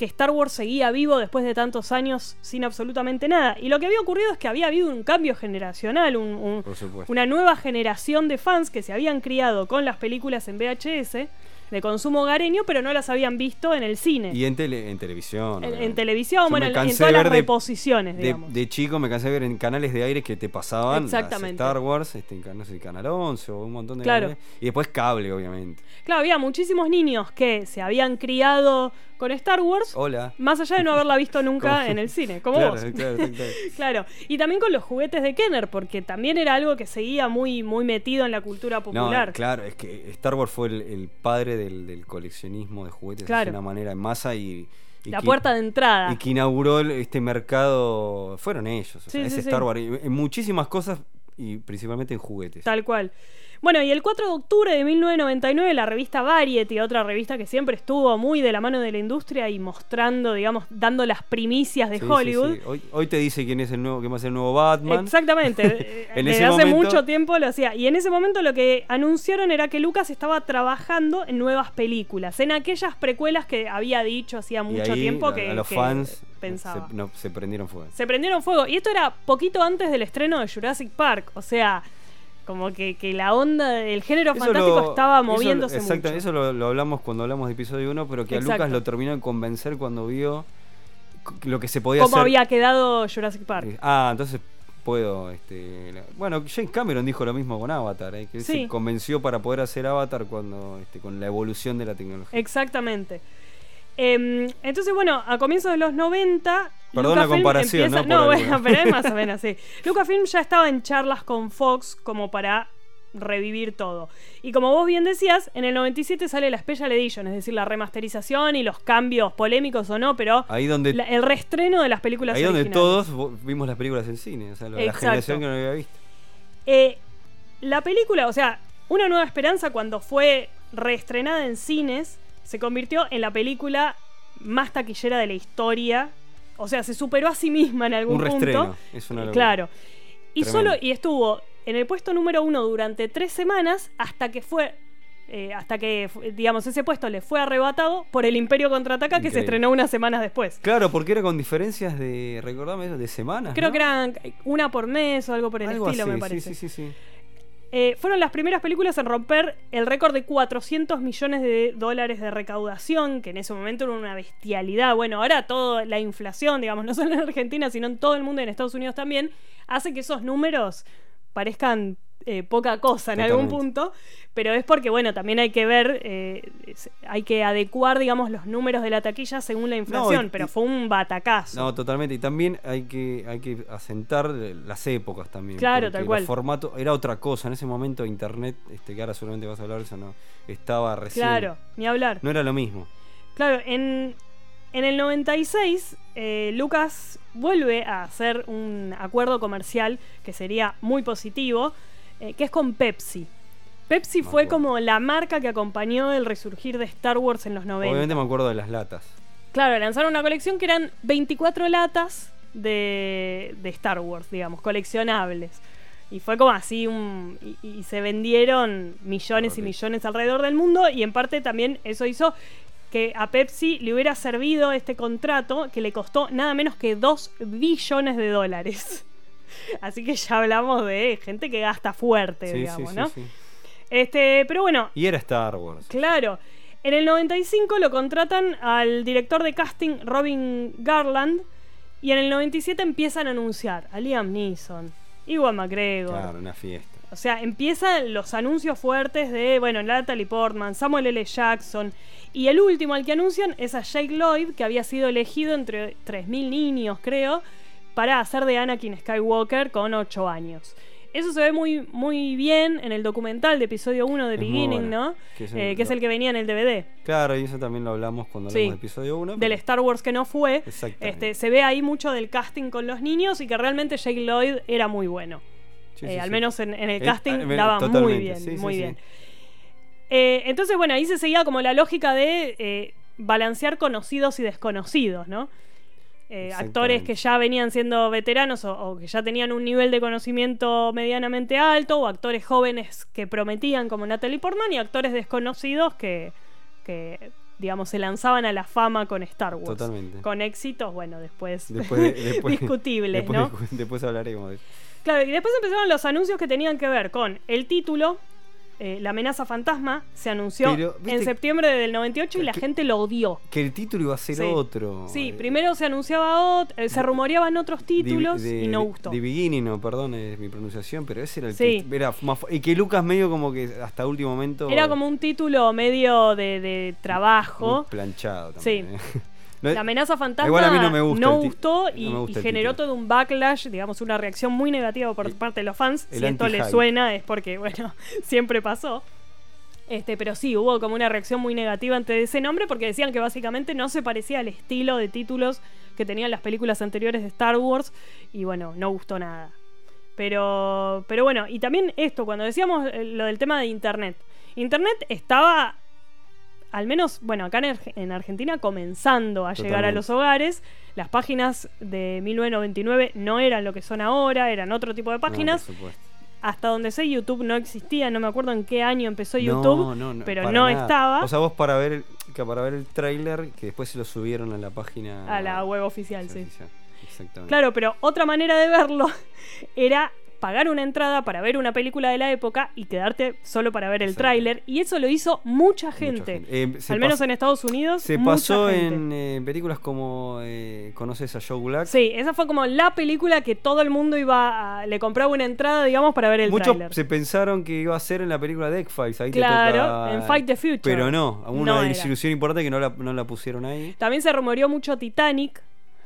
Que Star Wars seguía vivo después de tantos años sin absolutamente nada. Y lo que había ocurrido es que había habido un cambio generacional, un- una nueva generación de fans que se habían criado con las películas en VHS de consumo hogareño, pero no las habían visto en el cine. Y en, tele- en televisión. en, en televisión, Yo bueno, en, todas las de- reposiciones, De, digamos. de chico me cansé de ver en canales de aire que te pasaban las. Star Wars, este, no sé, Canal 11 o un montón de Claro. canales. Y después cable, obviamente. Claro, había muchísimos niños que se habían criado con Star Wars, Hola. más allá de no haberla visto *laughs* nunca en el cine, como claro, vos. claro, claro. *laughs* Claro, y también con los juguetes de Kenner, porque también era algo que seguía muy, muy metido en la cultura No, popular. claro, es que Star Wars fue el, el padre del, del coleccionismo de juguetes de una manera en masa y. y la que- puerta de entrada. Y que inauguró este mercado fueron ellos. O Sí, sea, es sí, Star sí. Wars. En muchísimas cosas y principalmente en juguetes. Tal cual. Bueno, y el 4 de octubre de 1999, la revista Variety, otra revista que siempre estuvo muy de la mano de la industria y mostrando, digamos, dando las primicias de Sí, Hollywood. sí. Hoy, hoy te dice quién es el nuevo, quién va a ser el nuevo Batman. Exactamente. *laughs* eh, En Desde ese hace momento- mucho tiempo lo hacía. Y en ese momento lo que anunciaron era que Lucas estaba trabajando en nuevas películas, en aquellas precuelas que había dicho hacía mucho ahí, tiempo que, a los que fans pensaba. Se, no, se prendieron fuego. Se prendieron fuego. Y esto era poquito antes del estreno de Jurassic Park. O sea, como que, que la onda del género Eso fantástico lo- estaba eso- moviéndose exacto, mucho. Eso lo, lo hablamos cuando hablamos de episodio 1, pero que a. Lucas lo terminó de convencer cuando vio lo que se podía Cómo hacer. había quedado Jurassic Park. Eh, Ah, entonces puedo. Este, la- bueno, James Cameron dijo lo mismo con Avatar, eh, que Sí. se convenció para poder hacer Avatar cuando este, con la evolución de la tecnología. Exactamente. Em, entonces, bueno, a comienzos de los 90. Perdón la comparación, empieza- ¿no? Por bueno, pero es más o *laughs* menos así. Lucasfilm ya estaba en charlas con Fox como para revivir todo. Y como vos bien decías, en el 97 sale la Special Edition, es decir, la remasterización y los cambios polémicos o no, pero Ahí donde, la- el reestreno de las películas ahí donde todos vimos las películas en cine, o sea, la, generación que no había visto. Eh, la película, o sea, Una Nueva Esperanza, cuando fue reestrenada en cines, se convirtió en la película más taquillera de la historia. O sea, se superó a sí misma en algún Un punto. Es una. Claro. Y Tremendo. solo, y estuvo en el puesto número uno durante tres semanas hasta que fue. eh, hasta que, digamos, ese puesto le fue arrebatado por el Imperio Contraataca que se estrenó unas semanas después. Claro, porque era con diferencias de, recordame, de semanas. Creo ¿no? que eran una por mes o algo por el Algo estilo, así, me sí, parece. Sí, sí, sí. Eh, fueron las primeras películas en romper el récord de 400 millones de dólares de recaudación, que en ese momento era una bestialidad. Bueno, ahora toda la inflación, digamos, *laughs* no solo en Argentina, sino en todo el mundo y en Estados Unidos también, hace que esos números parezcan eh, poca cosa en algún punto, pero es porque, bueno, también hay que ver, eh, hay que adecuar, digamos, los números de la taquilla según la inflación, y- pero fue un batacazo. No, totalmente. Y también hay que, hay que asentar las épocas también. Claro, tal cual. formatos era otra cosa. En ese momento internet, este, que ahora seguramente vas a hablar de eso, no. Estaba recién. claro, ni hablar. No era lo mismo. Claro, en, en el 96 eh, Lucas vuelve a hacer un acuerdo comercial que sería muy positivo, eh, que es con Pepsi. Pepsi Me fue acuerdo. como la marca que acompañó el resurgir de Star Wars en los 90. Obviamente me acuerdo de las latas. Claro, lanzaron una colección que eran 24 latas de, de Star Wars, digamos, coleccionables. Y fue como así un. Y, y se vendieron millones y millones alrededor del mundo. Y en parte también eso hizo que a Pepsi le hubiera servido este contrato que le costó nada menos que 2 billones de dólares. *laughs* Así que ya hablamos de gente que gasta fuerte, Sí, digamos, sí, ¿no? sí. Este, pero bueno, Y era Star Wars. Claro. En el 95 lo contratan al director de casting Robin Garland y en el 97 empiezan a anunciar a Liam Neeson, Iwan McGregor. Claro, una fiesta. O sea, empiezan los anuncios fuertes de, bueno, Natalie Portman, Samuel L. Jackson. Y el último al que anuncian es a Jake Lloyd, que había sido elegido entre 3.000 niños, creo, para hacer de Anakin Skywalker con 8 años. Eso se ve muy, muy bien en el documental de episodio 1 de Es Beginning. ¿no? Que es Eh, el- que es el que venía en el DVD. Claro, y eso también lo hablamos cuando hablamos Sí. de episodio 1. Del Star Wars que no fue. Este, se ve ahí mucho del casting con los niños y que realmente Jake Lloyd era muy bueno. Eh, al menos en, en el Eh, casting daba muy bien, muy bien. Eh, entonces, bueno, ahí se seguía como la lógica de balancear conocidos y desconocidos, ¿no? Eh, actores que ya venían siendo veteranos o, o que ya tenían un nivel de conocimiento medianamente alto, o actores jóvenes que prometían como Natalie Portman, y actores desconocidos que, que digamos, se lanzaban a la fama con Star Wars. Totalmente. Con éxitos, bueno, después, *laughs* Después, de- *laughs* después- discutibles, después, ¿no? Después hablaremos de eso. Claro, y después empezaron los anuncios que tenían que ver con el título, eh, La amenaza fantasma, se anunció en septiembre del 98 y la Que- gente lo odió. Que el título iba a ser Sí. otro. Sí, Eh, primero se anunciaba, ot- eh, se rumoreaban otros títulos de- y no gustó. De Beginning, no, perdón, es mi pronunciación, pero ese era el Sí. que era más Y que Lucas medio como que hasta último momento. Era como un título medio de, de trabajo. muy planchado Sí. también. ¿eh? La amenaza fantasma Igual a mí no me gusta gustó y, gusta generó todo un backlash, digamos, una reacción muy negativa por parte de los fans. el Si esto les suena es porque, bueno, *laughs* siempre pasó. Este, pero sí, hubo como una reacción muy negativa ante ese nombre porque decían que básicamente no se parecía al estilo de títulos que tenían las películas anteriores de Star Wars y bueno, no gustó nada. Pero, pero bueno, y también esto, cuando decíamos eh, lo del tema de Internet. Internet estaba, al menos, bueno, acá en, en Argentina, comenzando a llegar a los hogares. Las páginas de 1999 no eran lo que son ahora, eran otro tipo de No, por páginas. supuesto. Hasta donde sé, YouTube no existía, no me acuerdo en qué año empezó YouTube, no, no, pero no nada. estaba O sea, vos para ver el, que para ver el tráiler, que después se lo subieron a la página. a la web oficial, sí. oficial. Exactamente. Claro, pero otra manera de verlo *laughs* era pagar una entrada para ver una película de la época y quedarte solo para ver el tráiler. Y eso lo hizo mucha Mucha gente. Eh, Al menos en Estados Unidos. Se mucha pasó gente. en eh, películas como. eh, ¿Conoces a Joe Black? Sí, esa fue como la película que todo el mundo iba a- le compraba una entrada, digamos, para ver el Muchos tráiler. se pensaron que iba a ser en la película de X-Files. Ahí te Claro, toca- en Fight the Future. Pero no, No una era. desilusión importante que no la, no la pusieron ahí. También se rumoreó mucho Titanic,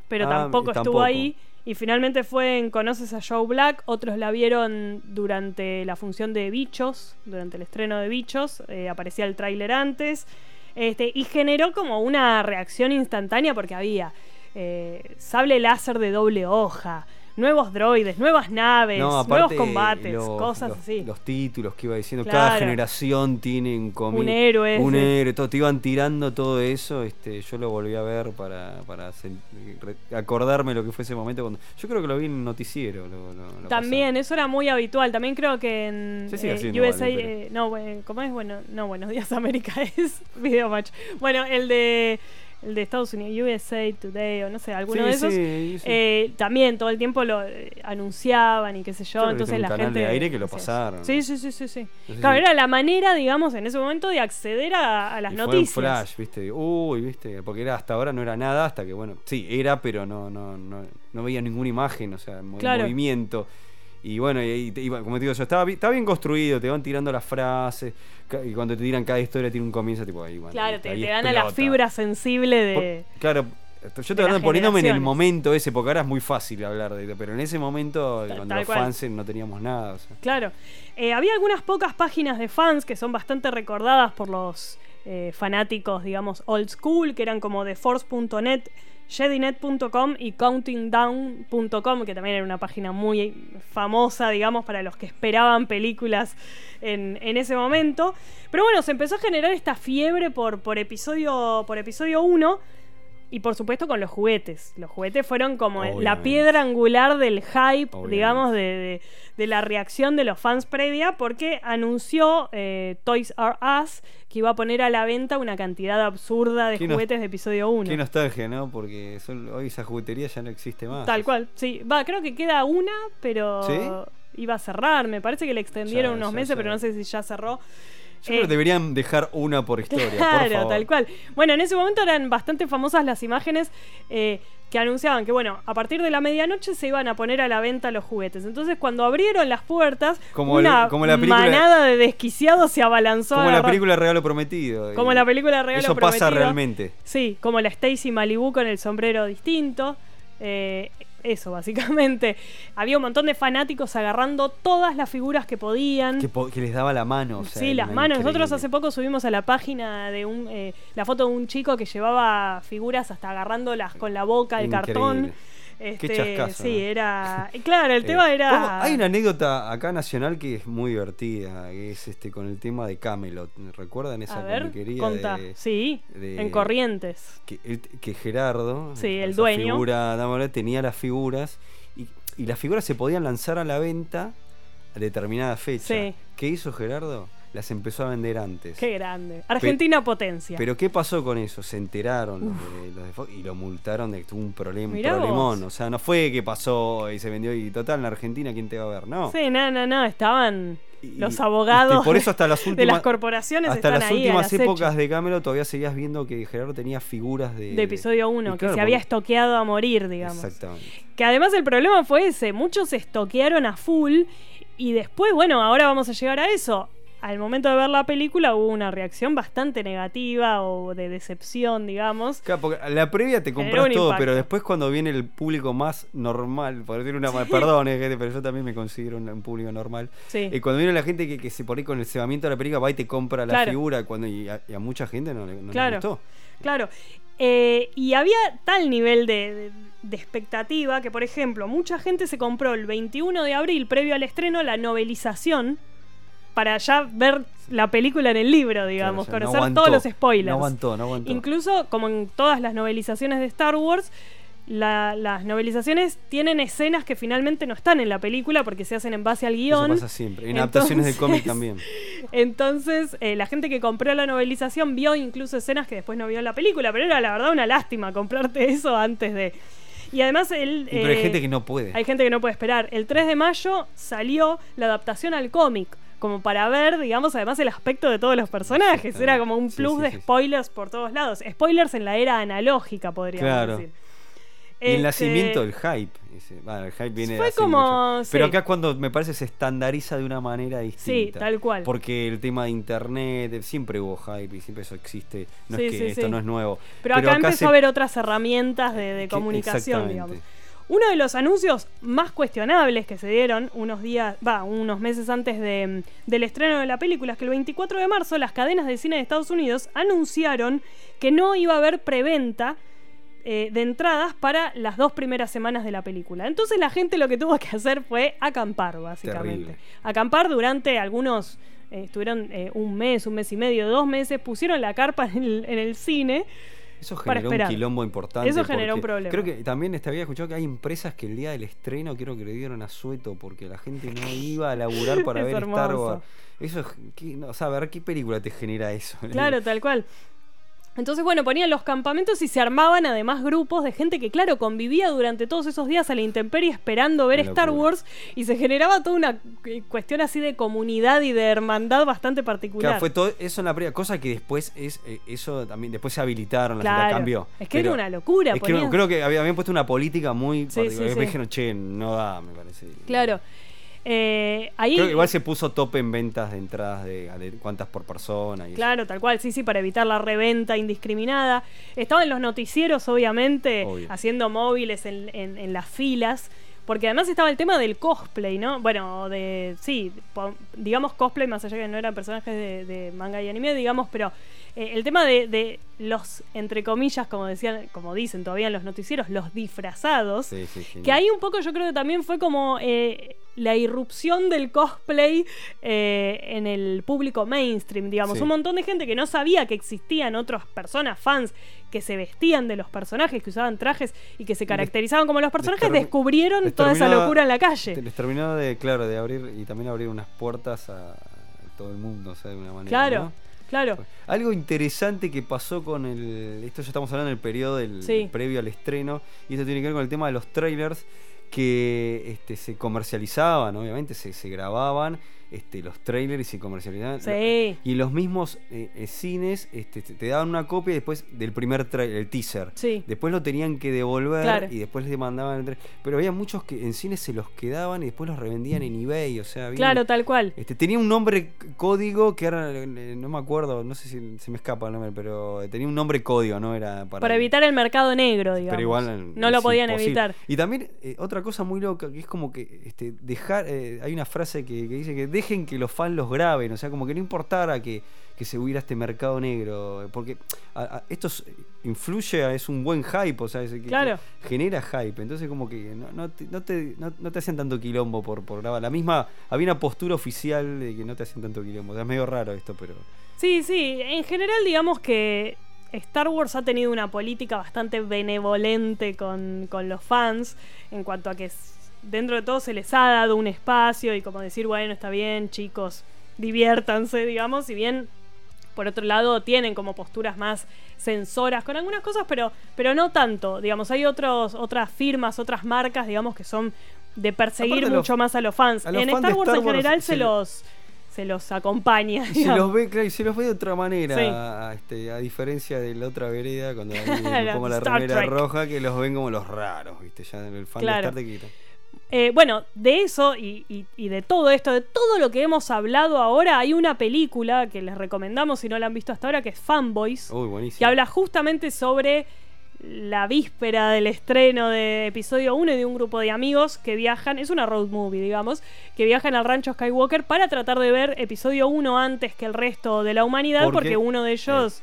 pero Ah, tampoco estuvo tampoco. ahí. Y finalmente fue en Conoces a Joe Black. Otros la vieron durante la función de Bichos, durante el estreno de Bichos. eh, aparecía el tráiler antes. Este, y generó como una reacción instantánea porque había eh, sable láser de doble hoja, nuevos droides, nuevas naves, No, nuevos combates, los- cosas los- así. Los títulos que iba diciendo, Claro. cada generación tiene un comi- Un héroe, Un sí. héroe, todo, te iban tirando todo eso. Este, yo lo volví a ver para, para acordarme lo que fue ese momento. cuando Yo creo que lo vi en un noticiero. lo- lo- lo También, eso era muy habitual. También creo que en eh, USA. vale, eh, no, bueno, ¿cómo es? Bueno, no, Buenos Días *laughs* América es Video Match. Bueno, el de, el de Estados Unidos, USA Today, o no sé, alguno Sí, de esos. sí, sí. eh, también todo el tiempo lo eh, anunciaban y qué sé yo. Que entonces la gente. de aire que lo pasaron. Sí, sí, sí, sí. sí. No sé Claro, si- era la manera, digamos, en ese momento de acceder a, a las Y fue un noticias. flash, viste. Uy, viste. Porque era hasta ahora no era nada, hasta que, bueno, sí, era, pero no, no, no, no veía ninguna imagen, o sea, Claro. movimiento. Y bueno, y, te iba- como te digo yo, estaba, estaba bien construido, te van tirando las frases. Y cuando te tiran cada historia tiene un comienzo, tipo ahí, bueno, Claro, te, dan a la fibra sensible de. Por- claro, yo de te hablando poniéndome en el momento ese, porque ahora es muy fácil hablar de pero en ese momento, Tal- cuando tal los cual. fans no teníamos nada. o sea. Claro. Eh, había algunas pocas páginas de fans que son bastante recordadas por los eh, fanáticos, digamos, old school, que eran como TheForce.net, Jedinet.com y CountingDown.com, que también era una página muy famosa, digamos, para los que esperaban películas en, en ese momento. Pero bueno, se empezó a generar esta fiebre por, por episodio por episodio 1. Y por supuesto con los juguetes. Los juguetes fueron como la piedra angular del hype, Obviamente. digamos, de, de- de la reacción de los fans previa, porque anunció eh, Toys R Us que iba a poner a la venta una cantidad absurda de juguetes de episodio 1. Qué nostalgia, ¿no? Porque son- hoy esa juguetería ya no existe más. Tal cual, sí. Va, creo que queda una, pero ¿Sí? iba a cerrar. Me parece que le extendieron Ya, unos ya, meses, ya. pero no sé si ya cerró. Yo creo Eh, que deberían dejar una por historia. por Claro, favor. tal cual. Bueno, en ese momento eran bastante famosas las imágenes eh, que anunciaban que, bueno, a partir de la medianoche se iban a poner a la venta los juguetes. Entonces, cuando abrieron las puertas, Como una el- como la película- manada de desquiciados se abalanzó a Como la película Regalo Prometido. Como la película Regalo Eso pasa Prometido. realmente. Sí, como la Stacy Malibu con el sombrero distinto. Eh, eso, básicamente. *laughs* Había un montón de fanáticos agarrando todas las figuras que podían. Que, po- que les daba la mano. o sea, sí, las manos. Nosotros hace poco subimos a la página de un eh, la foto de un chico que llevaba figuras hasta agarrándolas con la boca, el Increíble. cartón. Qué Este, chascazo, sí, ¿no? era. Claro, el Eh, tema era. Hay una anécdota acá nacional que es muy divertida, que es este con el tema de Camelot. ¿Recuerdan esa A ver, conta. de- Sí, de- en Corrientes. que, Gerardo, Sí, el dueño. figura, tenía las figuras y, y las figuras se podían lanzar a la venta a determinada fecha. Sí. ¿Qué hizo Gerardo? Las empezó a vender antes. Qué grande. Argentina potencia. Pero ¿qué pasó con eso? Se enteraron los de- los de Fox y lo multaron de que tuvo un problema, un vos. problemón. O sea, no fue que pasó y se vendió y total en Argentina quién te va a ver, no. Sí, no, no, no. Estaban los abogados y por eso hasta las *laughs* de últimas las corporaciones hasta están las ahí. últimas épocas de Camelot todavía seguías viendo que Gerardo tenía figuras de de episodio 1, y que claro, se había estoqueado a morir, digamos. Exactamente. Que además el problema fue ese, muchos se estoquearon a full y después, bueno, ahora vamos a llegar a eso. Al momento de ver la película hubo una reacción bastante negativa o de decepción, digamos. Claro, porque la previa te compras todo, impacto. pero después cuando viene el público más normal, por decir una perdón, eh, pero yo también me considero un, un público normal. Sí. Y cuando viene la gente que, que se pone con el cebamiento de la película, va y te compra la Claro. figura cuando y a, y a mucha gente no, le- no Claro. le gustó. Claro. Eh, y había tal nivel de, de- de expectativa que, por ejemplo, mucha gente se compró el 21 de abril, previo al estreno, la novelización para ya ver la película en el libro, digamos, Claro, o sea, no conocer aguantó, todos los spoilers. No aguantó, no aguantó. Incluso, como en todas las novelizaciones de Star Wars, la- las novelizaciones tienen escenas que finalmente no están en la película porque se hacen en base al Eso guion. pasa siempre. En adaptaciones de cómic también. *laughs* Entonces, eh, la gente que compró la novelización vio incluso escenas que después no vio en la película, pero era la verdad una lástima comprarte *laughs* eso antes de. Y además, el, Y pero hay eh, gente que no puede. hay gente que no puede esperar. El 3 de mayo salió la adaptación al cómic, como para ver, digamos, además el aspecto de todos los personajes. Era como un Sí, plus sí, de sí. spoilers por todos lados. Spoilers en la era analógica, podríamos Claro. decir. Y el Este, nacimiento del hype. bueno, el hype viene Fue como- mucho. Pero sí. acá cuando me parece se estandariza de una manera distinta. tal cual. Porque el tema de internet, eh, siempre hubo hype y siempre eso existe. No Sí, es que sí, esto sí. no es nuevo. Pero, acá, empezó se- a haber otras herramientas de, de que- comunicación, digamos. Uno de los anuncios más cuestionables que se dieron unos días, va, unos meses antes de, del estreno de la película es que el 24 de marzo las cadenas de cine de Estados Unidos anunciaron que no iba a haber preventa eh, de entradas para las dos primeras semanas de la película. Entonces la gente lo que tuvo que hacer fue acampar, básicamente. Terrible. Acampar durante algunos, eh, estuvieron eh, un mes, un mes y medio, dos meses, pusieron la carpa en el, en el cine. Eso generó un quilombo importante. Eso generó un problema. Creo que también este, había escuchado que hay empresas que el día del estreno creo que le dieron a sueto porque la gente no *laughs* iba a laburar para Es ver Star hermoso. Wars. Eso es. ¿qué- no, o sea, a ver, ¿qué película te genera eso? Claro, *laughs* tal cual. Entonces, bueno, ponían los campamentos y se armaban además grupos de gente que, claro, convivía durante todos esos días a la intemperie esperando ver Star. Wars y se generaba toda una eh, cuestión así de comunidad y de hermandad bastante particular. Claro, fue todo eso en la primera cosa que después es eh, eso también después se habilitaron, la Claro. cambió. Es que era una locura, Es que ponían- creo que había- habían puesto una política muy Sí, particular. sí, Después sí. dijeron, che, no da, me parece. Claro. Eh, ahí, Creo que igual se puso tope en ventas de entradas de, de cuántas por persona. Y eso. Claro, tal cual, sí, sí, para evitar la reventa indiscriminada. Estaban los noticieros, obviamente, Obvio. haciendo móviles en, en- en las filas. Porque además estaba el tema del cosplay, ¿no? Bueno, de. Sí, digamos cosplay, más allá que no eran personajes de, de manga y anime, digamos, pero eh, el tema de, de los, entre comillas, como decían, como dicen todavía en los noticieros, los disfrazados. Sí, sí, genial. Que ahí un poco yo creo que también fue como eh, la irrupción del cosplay eh, en el público mainstream, digamos. Sí. Un montón de gente que no sabía que existían otras personas, fans, que se vestían de los personajes, que usaban trajes y que se caracterizaban como los personajes, descubrieron les toda esa locura en la calle. Les terminó de, claro, de abrir y también abrir unas puertas a, a todo el mundo, o sea, de una manera. Claro, ¿no? Claro. Algo interesante que pasó con el. Esto ya estamos hablando del periodo del, Sí. previo al estreno. Y esto tiene que ver con el tema de los trailers que este, se comercializaban, obviamente, se, se grababan este, los trailers y comercializaban. Sí. Y los mismos eh, eh, cines este, te daban una copia después del primer trailer, el teaser. Sí. Después lo tenían que devolver Claro. y después les mandaban Pero había muchos que en cines se los quedaban y después los revendían en eBay. O sea, había- Claro, tal cual. este, tenía un nombre código que ahora eh, no me acuerdo, no sé si se me escapa el nombre, pero tenía un nombre código, no era para. Para evitar el mercado negro, digamos. Pero igual no lo podían imposible. evitar. Y también eh, otra cosa muy loca que es como que este, dejar, eh, hay una frase que, que dice que dejen que los fans los graben, o sea, como que no importara que, que se hubiera este mercado negro, porque a- a- esto es- influye, a- es un buen hype, o sea, es que- que Claro. genera hype, entonces como que no, no te, no, te, no- te hacían tanto quilombo por, por grabar, la misma, había una postura oficial de que no te hacían tanto quilombo, o sea, es medio raro esto, pero... Sí, sí. En general, digamos que Star Wars ha tenido una política bastante benevolente con, con los fans en cuanto a que dentro de todo se les ha dado un espacio y como decir, bueno, está bien, chicos, diviértanse, digamos, si bien por otro lado tienen como posturas más censoras con algunas cosas, pero, pero no tanto. Digamos, hay otros, otras firmas, otras marcas, digamos, que son de perseguir Aparte, los- mucho más a los fans. a los en fans Star Wars Star en general se se lo- los se los acompaña. Y se los ve, claro, y se los ve de otra manera, Sí. a, este, a diferencia de la otra vereda, cuando pongo *laughs* la remera Trek. roja, que los ven como los raros, ¿viste? Ya el fan Claro. de Star Trek. Eh, bueno, de eso y, y- y de todo esto, de todo lo que hemos hablado ahora, hay una película que les recomendamos si no la han visto hasta ahora, que es Fanboys, Uy, que habla justamente sobre la víspera del estreno de episodio 1 y de un grupo de amigos que viajan, es una road movie, digamos, que viajan al rancho Skywalker para tratar de ver episodio 1 antes que el resto de la humanidad, porque, uno de ellos...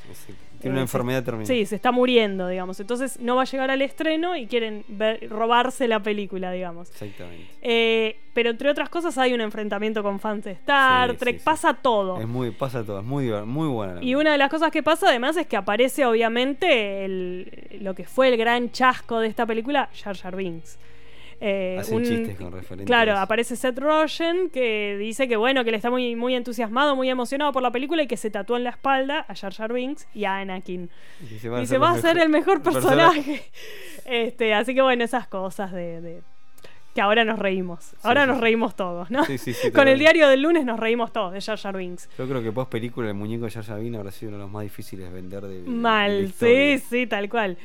tiene una eh, enfermedad terminal. Sí, se está muriendo, digamos. Entonces no va a llegar al estreno y quieren ver- robarse la película, digamos. Exactamente. Eh, pero entre otras cosas hay un enfrentamiento con fans de Star Sí, Trek, sí, sí. pasa todo. Es muy, pasa todo, es muy, muy buena. la Y una de las cosas que pasa además es que aparece obviamente el- lo que fue el gran chasco de esta película, Jar Jar Binks. Eh, Hacen chistes con referentes Claro, aparece Seth Rogen que dice que bueno, que él está muy, muy entusiasmado, muy emocionado por la película y que se tatúa en la película a Jar Jar Binks y a Anakin. Dice, Dice, va a ser el mejor *laughs* personaje. *laughs* este, así que bueno, esas cosas de, de- que ahora nos reímos. Ahora sí, nos sí. reímos todos, ¿no? Sí, sí, sí, *laughs* Con el diario del lunes nos reímos todos de Jar Jar Binks. Yo creo que post película el muñeco de Jar Jar Binks habrá sido uno de los más difíciles de vender de, Mal, sí, sí, tal cual.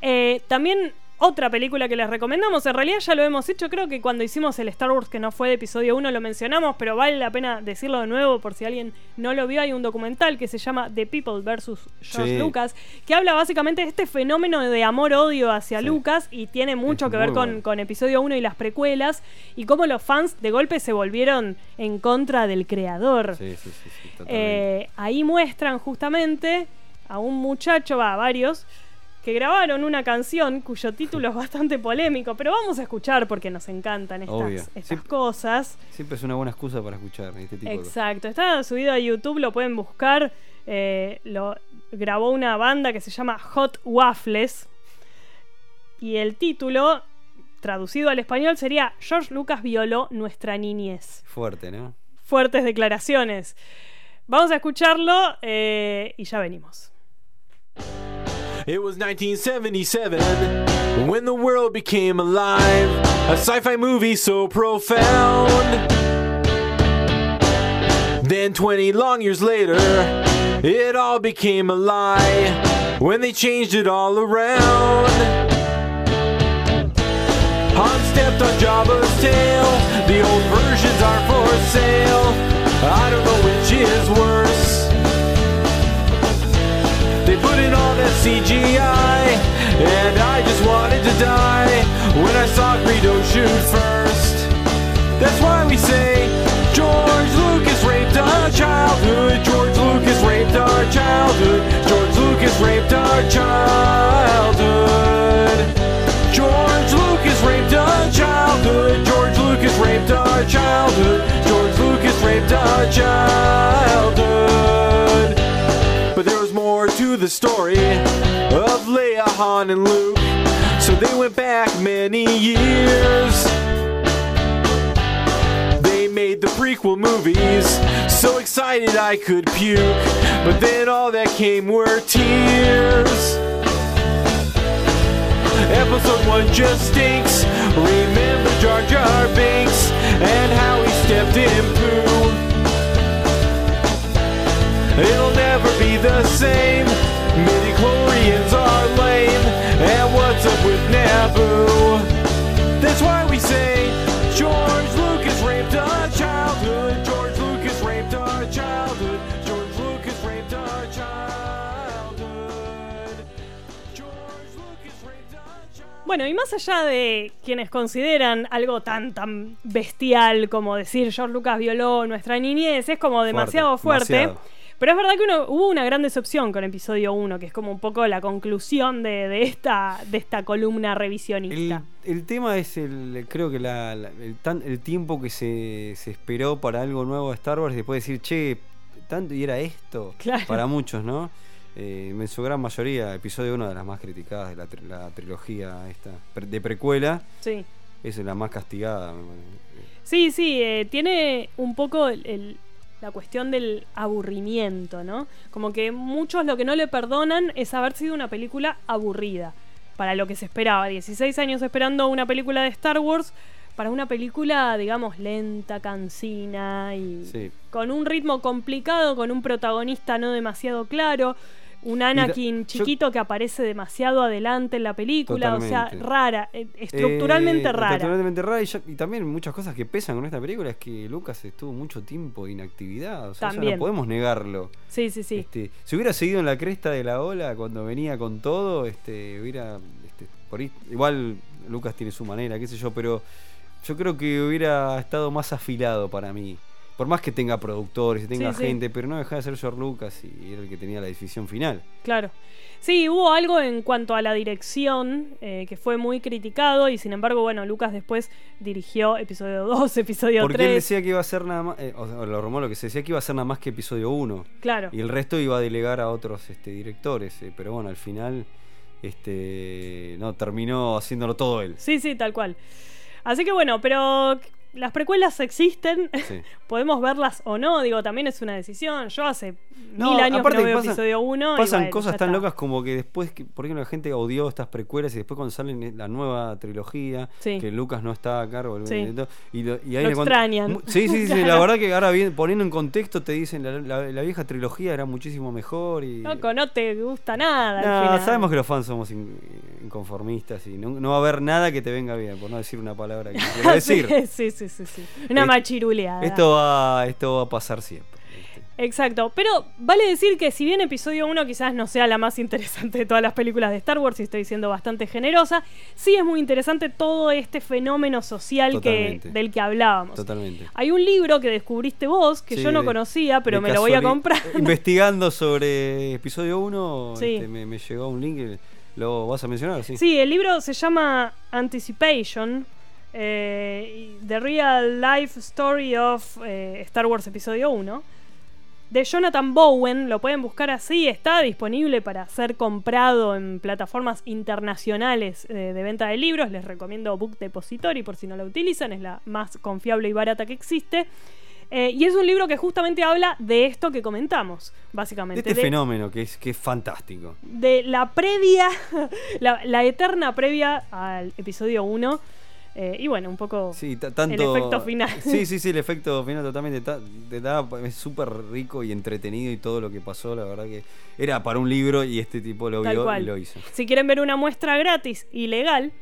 Eh, también otra película que les recomendamos, en realidad ya lo hemos hecho, creo que cuando hicimos el Star Wars que no fue de episodio 1 lo mencionamos, pero vale la pena decirlo de nuevo por si alguien no lo vio, hay un documental que se llama The People vs. George Sí. Lucas, que habla básicamente de este fenómeno de amor-odio hacia Sí. Lucas y tiene mucho Es que ver con, con episodio 1 y las precuelas y cómo los fans de golpe se volvieron en contra del creador. Sí, sí, sí, sí, totalmente. Eh, ahí muestran justamente a un muchacho, va, a varios, que grabaron una canción cuyo título es bastante polémico, pero vamos a escuchar porque nos encantan estas, estas cosas. Siempre es una buena excusa para escuchar este tipo de. Exacto, está subido a YouTube, lo pueden buscar. eh, lo grabó una banda que se llama Hot Waffles. Y el título, traducido al español, sería George Lucas violó nuestra niñez. Fuerte, ¿no? Fuertes declaraciones. Vamos a escucharlo eh, y ya venimos. It was 1977 when the world became alive. A sci fi movie so profound. Then, 20 long years later, it all became a lie when they changed it all around. Han stepped on Jabba's tail. The old versions are for sale. I don't know which is worse. Put in all that CGI, and I just wanted to die when I saw Greedo shoot first. That's why we say George Lucas raped our childhood. George Lucas raped our childhood. George Lucas raped our childhood. George Lucas raped our childhood. George Lucas raped our childhood. George Lucas raped our childhood. More to the story of Leia, Han, and Luke. So they went back many years. They made the prequel movies. So excited I could puke. But then all that came were tears. Episode 1 just stinks. Remember Jar Jar Binks and how he stepped in It'll never be the same. Midi chlorians are lame. And what's up with Naboo? That's why we say George Lucas raped our childhood. George Lucas raped our childhood. George Lucas raped our childhood. George Lucas raped our childhood. Bueno, y más allá de quienes consideran algo tan tan bestial como decir George Lucas violó nuestra niñez, es como demasiado fuerte. demasiado. Pero es verdad que uno- hubo una gran decepción con episodio 1, que es como un poco la conclusión de, de esta, de esta columna revisionista. el tema es el creo que la- la- el, tan- el tiempo que se, se esperó para algo nuevo de Star Wars después de decir, che, tanto y era esto. Claro. Para muchos, ¿no? Eh, en su gran mayoría, episodio 1 de las más criticadas de la, tri- la trilogía esta de precuela, Sí. es la más castigada. Sí, sí, eh, tiene un poco el- el- la cuestión del aburrimiento, ¿no? Como que muchos lo que no le perdonan es haber sido una película aburrida para lo que se esperaba. 16 años esperando una película de Star Wars para una película, digamos, lenta, cansina y Sí. con un ritmo complicado, con un protagonista no demasiado claro. Un Anakin chiquito que aparece demasiado adelante en la película, o sea, rara, eh, estructuralmente Eh, rara. Estructuralmente rara y, ya- y también muchas cosas que pesan con esta película es que Lucas estuvo mucho tiempo de inactividad. O sea, eso no podemos negarlo. Sí, sí, sí. Este, si hubiera seguido en la cresta de la ola cuando venía con todo, este, hubiera. este, por ahí- igual Lucas tiene su manera, qué sé yo, pero yo creo que hubiera estado más afilado para mí. Por más que tenga productores y tenga Sí, sí. gente, pero no deja de ser George Lucas y era el que tenía la decisión final. Claro. Sí, hubo algo en cuanto a la dirección eh, que fue muy criticado y sin embargo, bueno, Lucas después dirigió episodio 2, *laughs* episodio Porque él 3. decía que iba a ser nada más, eh, o sea, lo rumor lo que se decía que iba a ser nada más que episodio 1. Claro. Y el resto iba a delegar a otros este, directores. eh, pero bueno, al final este no terminó haciéndolo todo él. Sí, sí, tal cual. Así que bueno, pero las precuelas existen, Sí. *laughs* podemos verlas o no, digo, también es una decisión. Yo hace No, mil años que no veo pasan- episodio 1. Pasan cosas tan locas como que después, que, por ejemplo, la gente odió estas precuelas y después cuando salen la nueva trilogía, Sí. que Lucas no está a cargo Sí. Y, lo- y ahí Lo extrañan. Mu- Sí, sí, sí, la *laughs* verdad que ahora bien, poniendo en contexto te dicen la, la- la vieja trilogía era muchísimo mejor y... Loco, no te gusta nada. al No, final. sabemos que los fans somos in- inconformistas y no, no va a haber nada que te venga bien, por no decir una palabra que quiero *laughs* decir. sí, sí, sí, sí. Una machiruleada. Esto va, esto va a pasar siempre. Exacto, pero vale decir que si bien episodio 1 quizás no sea la más interesante de todas las películas de Star Wars, y estoy siendo bastante generosa, sí es muy interesante todo este fenómeno social que, del que hablábamos. Totalmente. Hay un libro que descubriste vos, que Sí, yo no conocía, pero me lo voy a comprar. *laughs* Investigando sobre episodio 1, Sí. este, me, me llegó un link. ¿Lo vas a mencionar? Sí. Sí, el libro se llama Anticipation. Eh, The Real Life Story of eh, Star Wars Episodio 1. De Jonathan Bowen, lo pueden buscar así, está disponible para ser comprado en plataformas internacionales eh, de venta de libros. Les recomiendo Book Depository por si no la utilizan, es la más confiable y barata que existe. Eh, y es un libro que justamente habla de esto que comentamos, De básicamente. este de- fenómeno que es, que es fantástico. de la previa, *laughs* la, la eterna previa al episodio 1. Eh, y bueno, un poco Sí, ta- tanto, el efecto final. Sí, *laughs* sí, sí, el efecto final totalmente. ta- te da- es súper rico y entretenido y todo lo que pasó, la verdad que era para un libro y este tipo lo Tal vio cual. y lo hizo. Si quieren ver una muestra gratis y legal,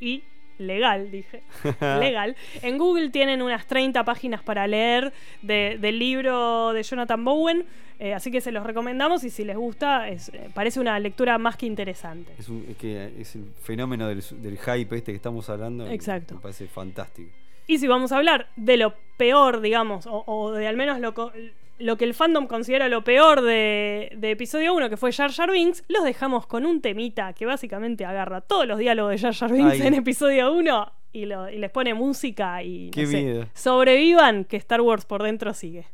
y legal, dije, *laughs* legal, en Google tienen unas 30 páginas para leer de- del libro de Jonathan Bowen, eh, así que se los recomendamos y si les gusta, es, eh, parece una lectura más que interesante. Es, un- es que es el fenómeno del, del hype este que estamos hablando. Exacto. Me parece fantástico. Y si vamos a hablar de lo peor, digamos, o, o de al menos lo, lo que el fandom considera lo peor de, de episodio 1, que fue Jar Jar Binks, los dejamos con un temita que básicamente agarra todos los diálogos de Jar Jar Binks Ay. en episodio 1 y, lo- y les pone música y no Qué sé, miedo. sobrevivan que Star Wars por dentro sigue.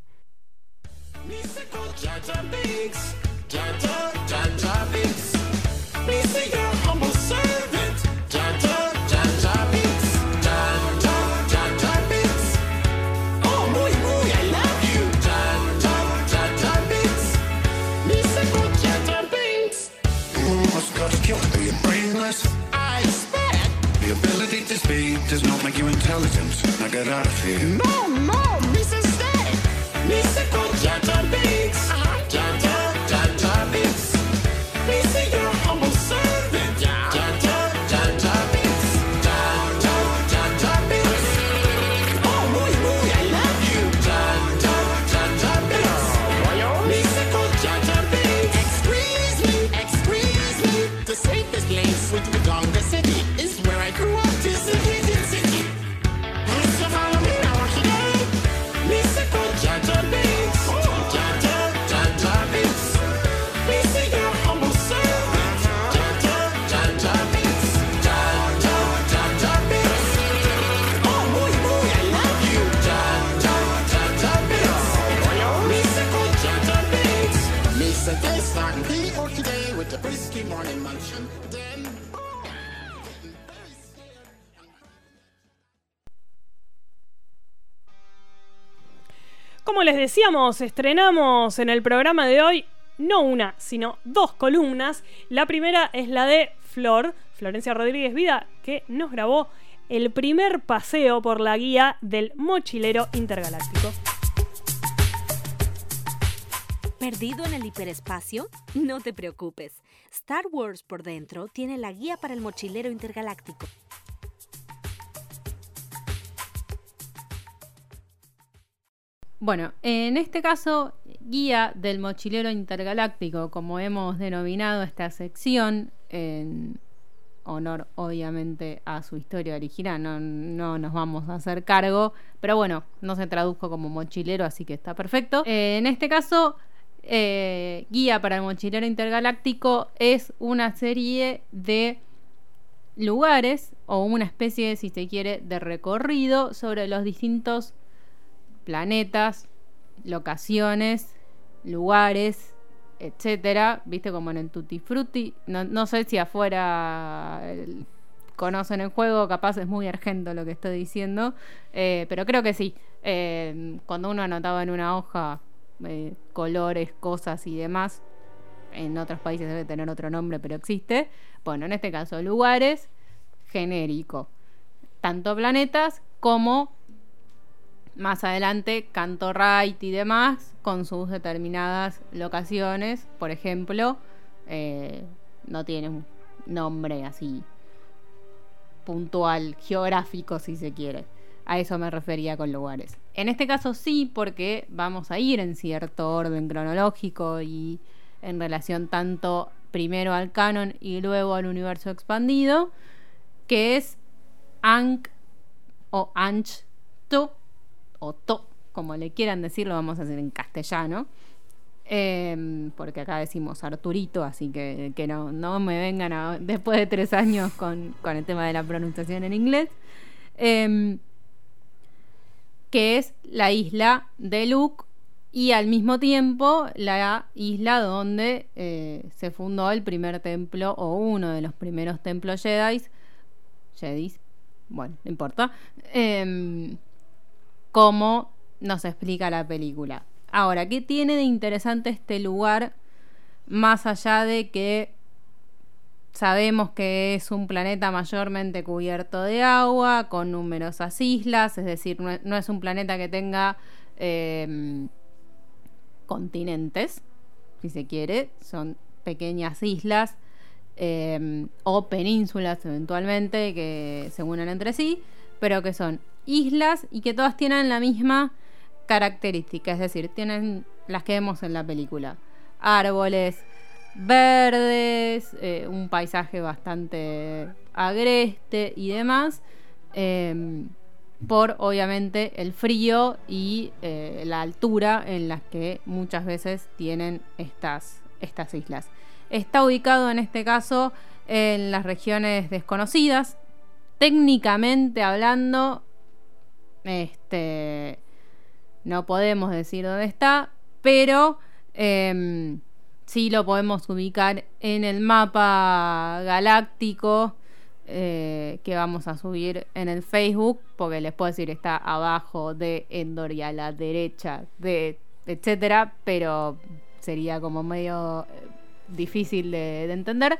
What's got to kill? Are you brainless? I expect. The ability to speak does not make you intelligent. Now get out of here. No, no, Mrs. Stay. Mr. Conjata Como les decíamos, estrenamos en el programa de hoy no una, sino dos columnas. La primera es la de Flor, Florencia Rodríguez Vida, que nos grabó el primer paseo por la guía del mochilero intergaláctico. ¿Perdido en el hiperespacio? No te preocupes. Star Wars por dentro tiene la guía para el mochilero intergaláctico. Bueno, en este caso, guía del mochilero intergaláctico, como hemos denominado esta sección, en honor obviamente a su historia original, no, no nos vamos a hacer cargo, pero bueno, no se tradujo como mochilero, así que está perfecto. Eh, en este caso, eh, guía para el mochilero intergaláctico es una serie de lugares o una especie, si se quiere, de recorrido sobre los distintos planetas, locaciones, lugares, etcétera, viste como en el Tutti Frutti. No, sé si afuera el- conocen el juego, capaz es muy argento lo que estoy diciendo, eh, pero creo que sí. Eh, cuando uno anotaba en una hoja eh, colores, cosas y demás, en otros países debe tener otro nombre, pero existe. Bueno, en este caso, lugares genérico. Tanto planetas como más adelante Canto Right y demás con sus determinadas locaciones. Por ejemplo, eh, no tiene un nombre así puntual, geográfico si se quiere. A eso me refería con lugares. En este caso sí, porque vamos a ir en cierto orden cronológico y en relación tanto primero al canon y luego al universo expandido, que es Ankh o Anch-To o To, como le quieran decir, lo vamos a hacer en castellano. Em, porque acá decimos Arturito, así que, que no, no me vengan después de tres años con, con el tema de la pronunciación en inglés. Em, que es la isla de Luke y al mismo tiempo la isla donde eh, se fundó el primer templo o uno de los primeros templos Jedi. Jedis, bueno, no importa. Em, como nos explica la película. Ahora, ¿qué tiene de interesante este lugar más allá de que sabemos que es un planeta mayormente cubierto de agua, con numerosas islas, es decir, no es, un planeta que tenga em, continentes, si se quiere, son pequeñas islas em, o penínsulas eventualmente que se unen entre sí, pero que son islas y que todas tienen la misma característica, es decir, tienen las que vemos en la película. Árboles verdes, eh, un paisaje bastante agreste y demás, em, por obviamente el frío y eh, la altura en las que muchas veces tienen estas, estas islas. Está ubicado en este caso en las regiones desconocidas, técnicamente hablando, este, no podemos decir dónde está, pero em, sí lo podemos ubicar en el mapa galáctico eh, que vamos a subir en el Facebook, porque les puedo decir está abajo de Endor y a la derecha de etcétera, pero sería como medio eh, difícil de, de entender.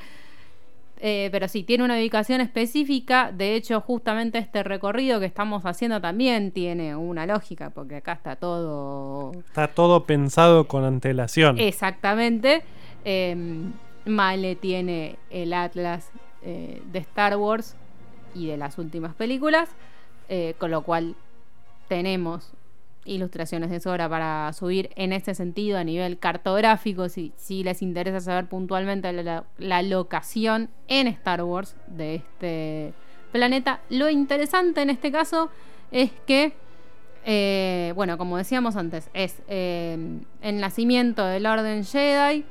Eh, pero sí, tiene una ubicación específica. De hecho, justamente este recorrido que estamos haciendo también tiene una lógica, porque acá está todo Está todo pensado con antelación. Exactamente. Eh, Male tiene el Atlas eh, de Star Wars y de las últimas películas, eh, con lo cual tenemos ilustraciones de sobra para subir en este sentido a nivel cartográfico, si, les interesa saber puntualmente la, la- locación en Star Wars de este planeta. Lo interesante en este caso es que eh, bueno, como decíamos antes, es eh, el nacimiento del Orden Jedi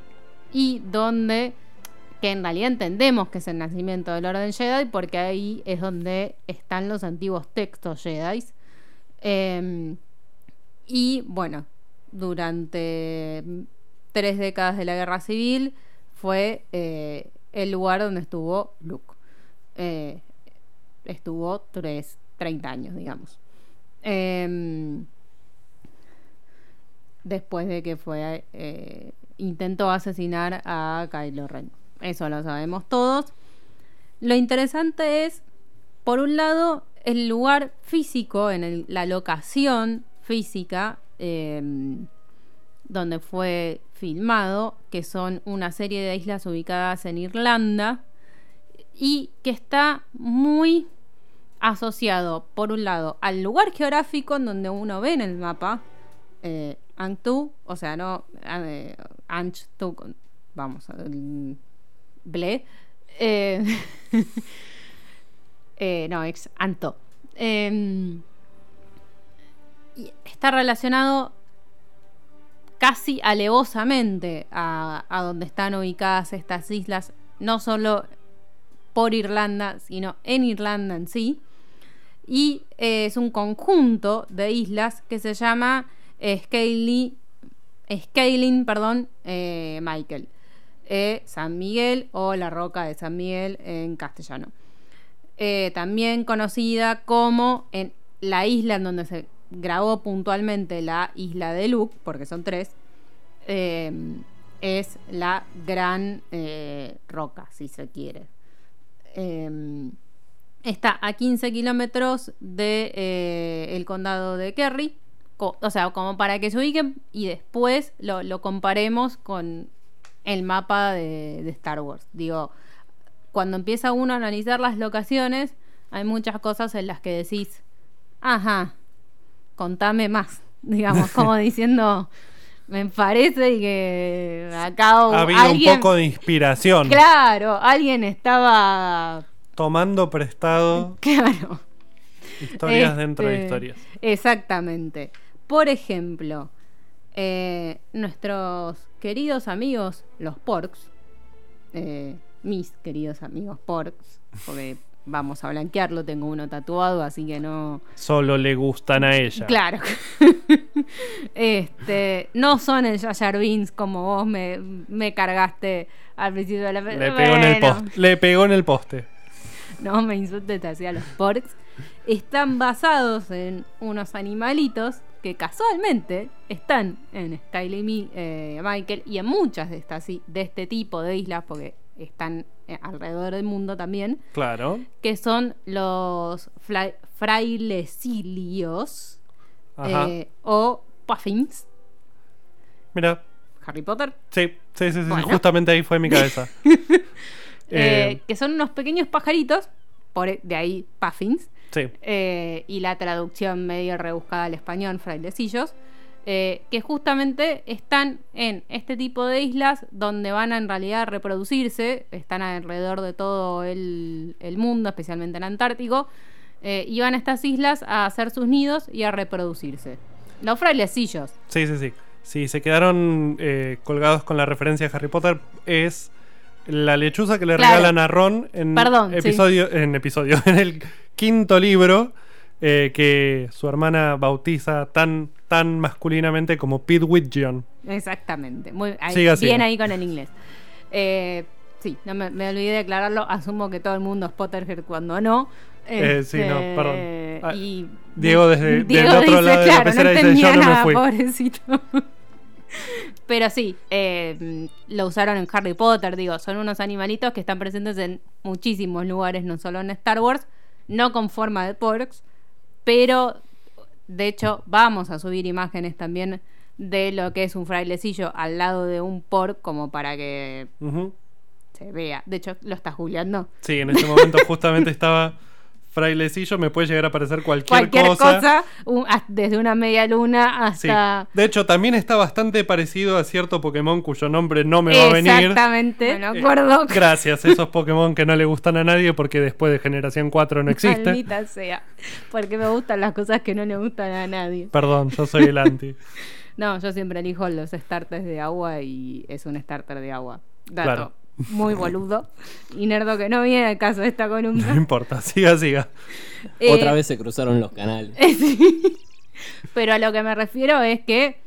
y donde, que en realidad entendemos que es el nacimiento del Orden Jedi porque ahí es donde están los antiguos textos Jedi. Eh, y bueno, durante tres décadas de la Guerra Civil fue eh, el lugar donde estuvo Luke. Eh, estuvo tres, 30 años, digamos. Em, después de que fue eh, intentó asesinar a Kylo Ren. Eso lo sabemos todos. Lo interesante es, por un lado, el lugar físico, en el- la locación física em, donde fue filmado, que son una serie de islas ubicadas en Irlanda y que está muy asociado, por un lado, al lugar geográfico en donde uno ve en el mapa eh, o sea, no eh, vamos, Ble, eh, *laughs* eh, no, ex Anto. Está relacionado casi alevosamente a, donde están ubicadas estas islas, no solo por Irlanda, sino en Irlanda en sí. Y eh, es un conjunto de islas que se llama eh, Scaling perdón, eh, Michael. Eh, San Miguel o la Roca de San Miguel en castellano. También conocida como en la isla en donde se grabó puntualmente la isla de Luke, porque son tres, eh, es la Gran eh, Roca, si se quiere. Eh, está a 15 kilómetros del de, el condado de Kerry. O sea, como para que se ubiquen y después lo, lo comparemos con el mapa de, de Star Wars. Digo, cuando empieza uno a analizar las locaciones, hay muchas cosas en las que decís, ajá, contame más. Digamos, como *laughs* diciendo, me parece que acá Ha habido alguien... un poco de inspiración. Claro, alguien estaba Tomando prestado *laughs* Claro. historias dentro de Este, historias. Exactamente. Por ejemplo, eh, nuestros queridos amigos, los porks, eh, mis queridos amigos porks, porque vamos a blanquearlo, tengo uno tatuado, así que no... Solo le gustan a ella. Claro. *laughs* este, no son el Jar Binks como vos me, me cargaste al principio de la Le pegó, en el poste. Le pegó en el poste. no me insultes hacia los porks. Están basados en unos animalitos que casualmente están en Skyler Mi- eh, Michael y en muchas de estas de este tipo de islas, porque están eh, alrededor del mundo también, Claro. que son los frailecilios eh, o puffins. Mira. Harry Potter. Sí, sí, sí, sí, Bueno. Justamente ahí fue mi cabeza. *laughs* eh, que son unos pequeños pajaritos, por e- de ahí puffins, sí. y la traducción medio rebuscada al español, frailecillos, eh, que justamente están en este tipo de islas donde van a en realidad reproducirse, están alrededor de todo el, el mundo, especialmente en Antártico, eh, y van a estas islas a hacer sus nidos y a reproducirse. Los frailecillos. Sí, sí, sí. Sí, se quedaron eh, colgados con la referencia a Harry Potter. Es la lechuza que le Claro. regalan a Ron en Perdón, sí. episodio, en episodio, *laughs* en el quinto libro eh, que su hermana bautiza tan, tan masculinamente como Pete Whitgion. Exactamente. Muy, ahí- Siga, bien siga. ahí con el inglés. Eh, sí, no me, me olvidé de aclararlo. Asumo que todo el mundo es Potterhead cuando no. Eh, sí, no, Este, perdón. Ah, y Diego desde- Diego del otro dice, lado de la claro, pecera no dice, entendía "Yo no me nada, fui". pobrecito. *laughs* Pero sí, eh, lo usaron en Harry Potter, digo, son unos animalitos que están presentes en muchísimos lugares, no solo en Star Wars, no con forma de porks, pero de hecho vamos a subir imágenes también de lo que es un frailecillo al lado de un pork como para que se vea. De hecho, lo estás googleando. Sí, en ese momento justamente estaba frailecillo. Me puede llegar a aparecer cualquier, Cualquier cosa, desde una media luna Sí. hasta... De hecho, también está bastante parecido a cierto Pokémon cuyo nombre no me va a venir. Exactamente, me Eh, acuerdo. Gracias, esos Pokémon que no le gustan a nadie porque después de generación 4 no existe. Maldita sea. Porque me gustan las cosas que no le gustan a nadie. Perdón, yo soy el *laughs* anti. No, yo siempre elijo los starters de agua y es un starter de agua. Dato Claro. Muy boludo. Y nerdo que no viene al caso de esta No columna. importa, *laughs* siga, siga. Eh, Otra vez se cruzaron los canales. *laughs* sí. Pero a lo que me refiero es que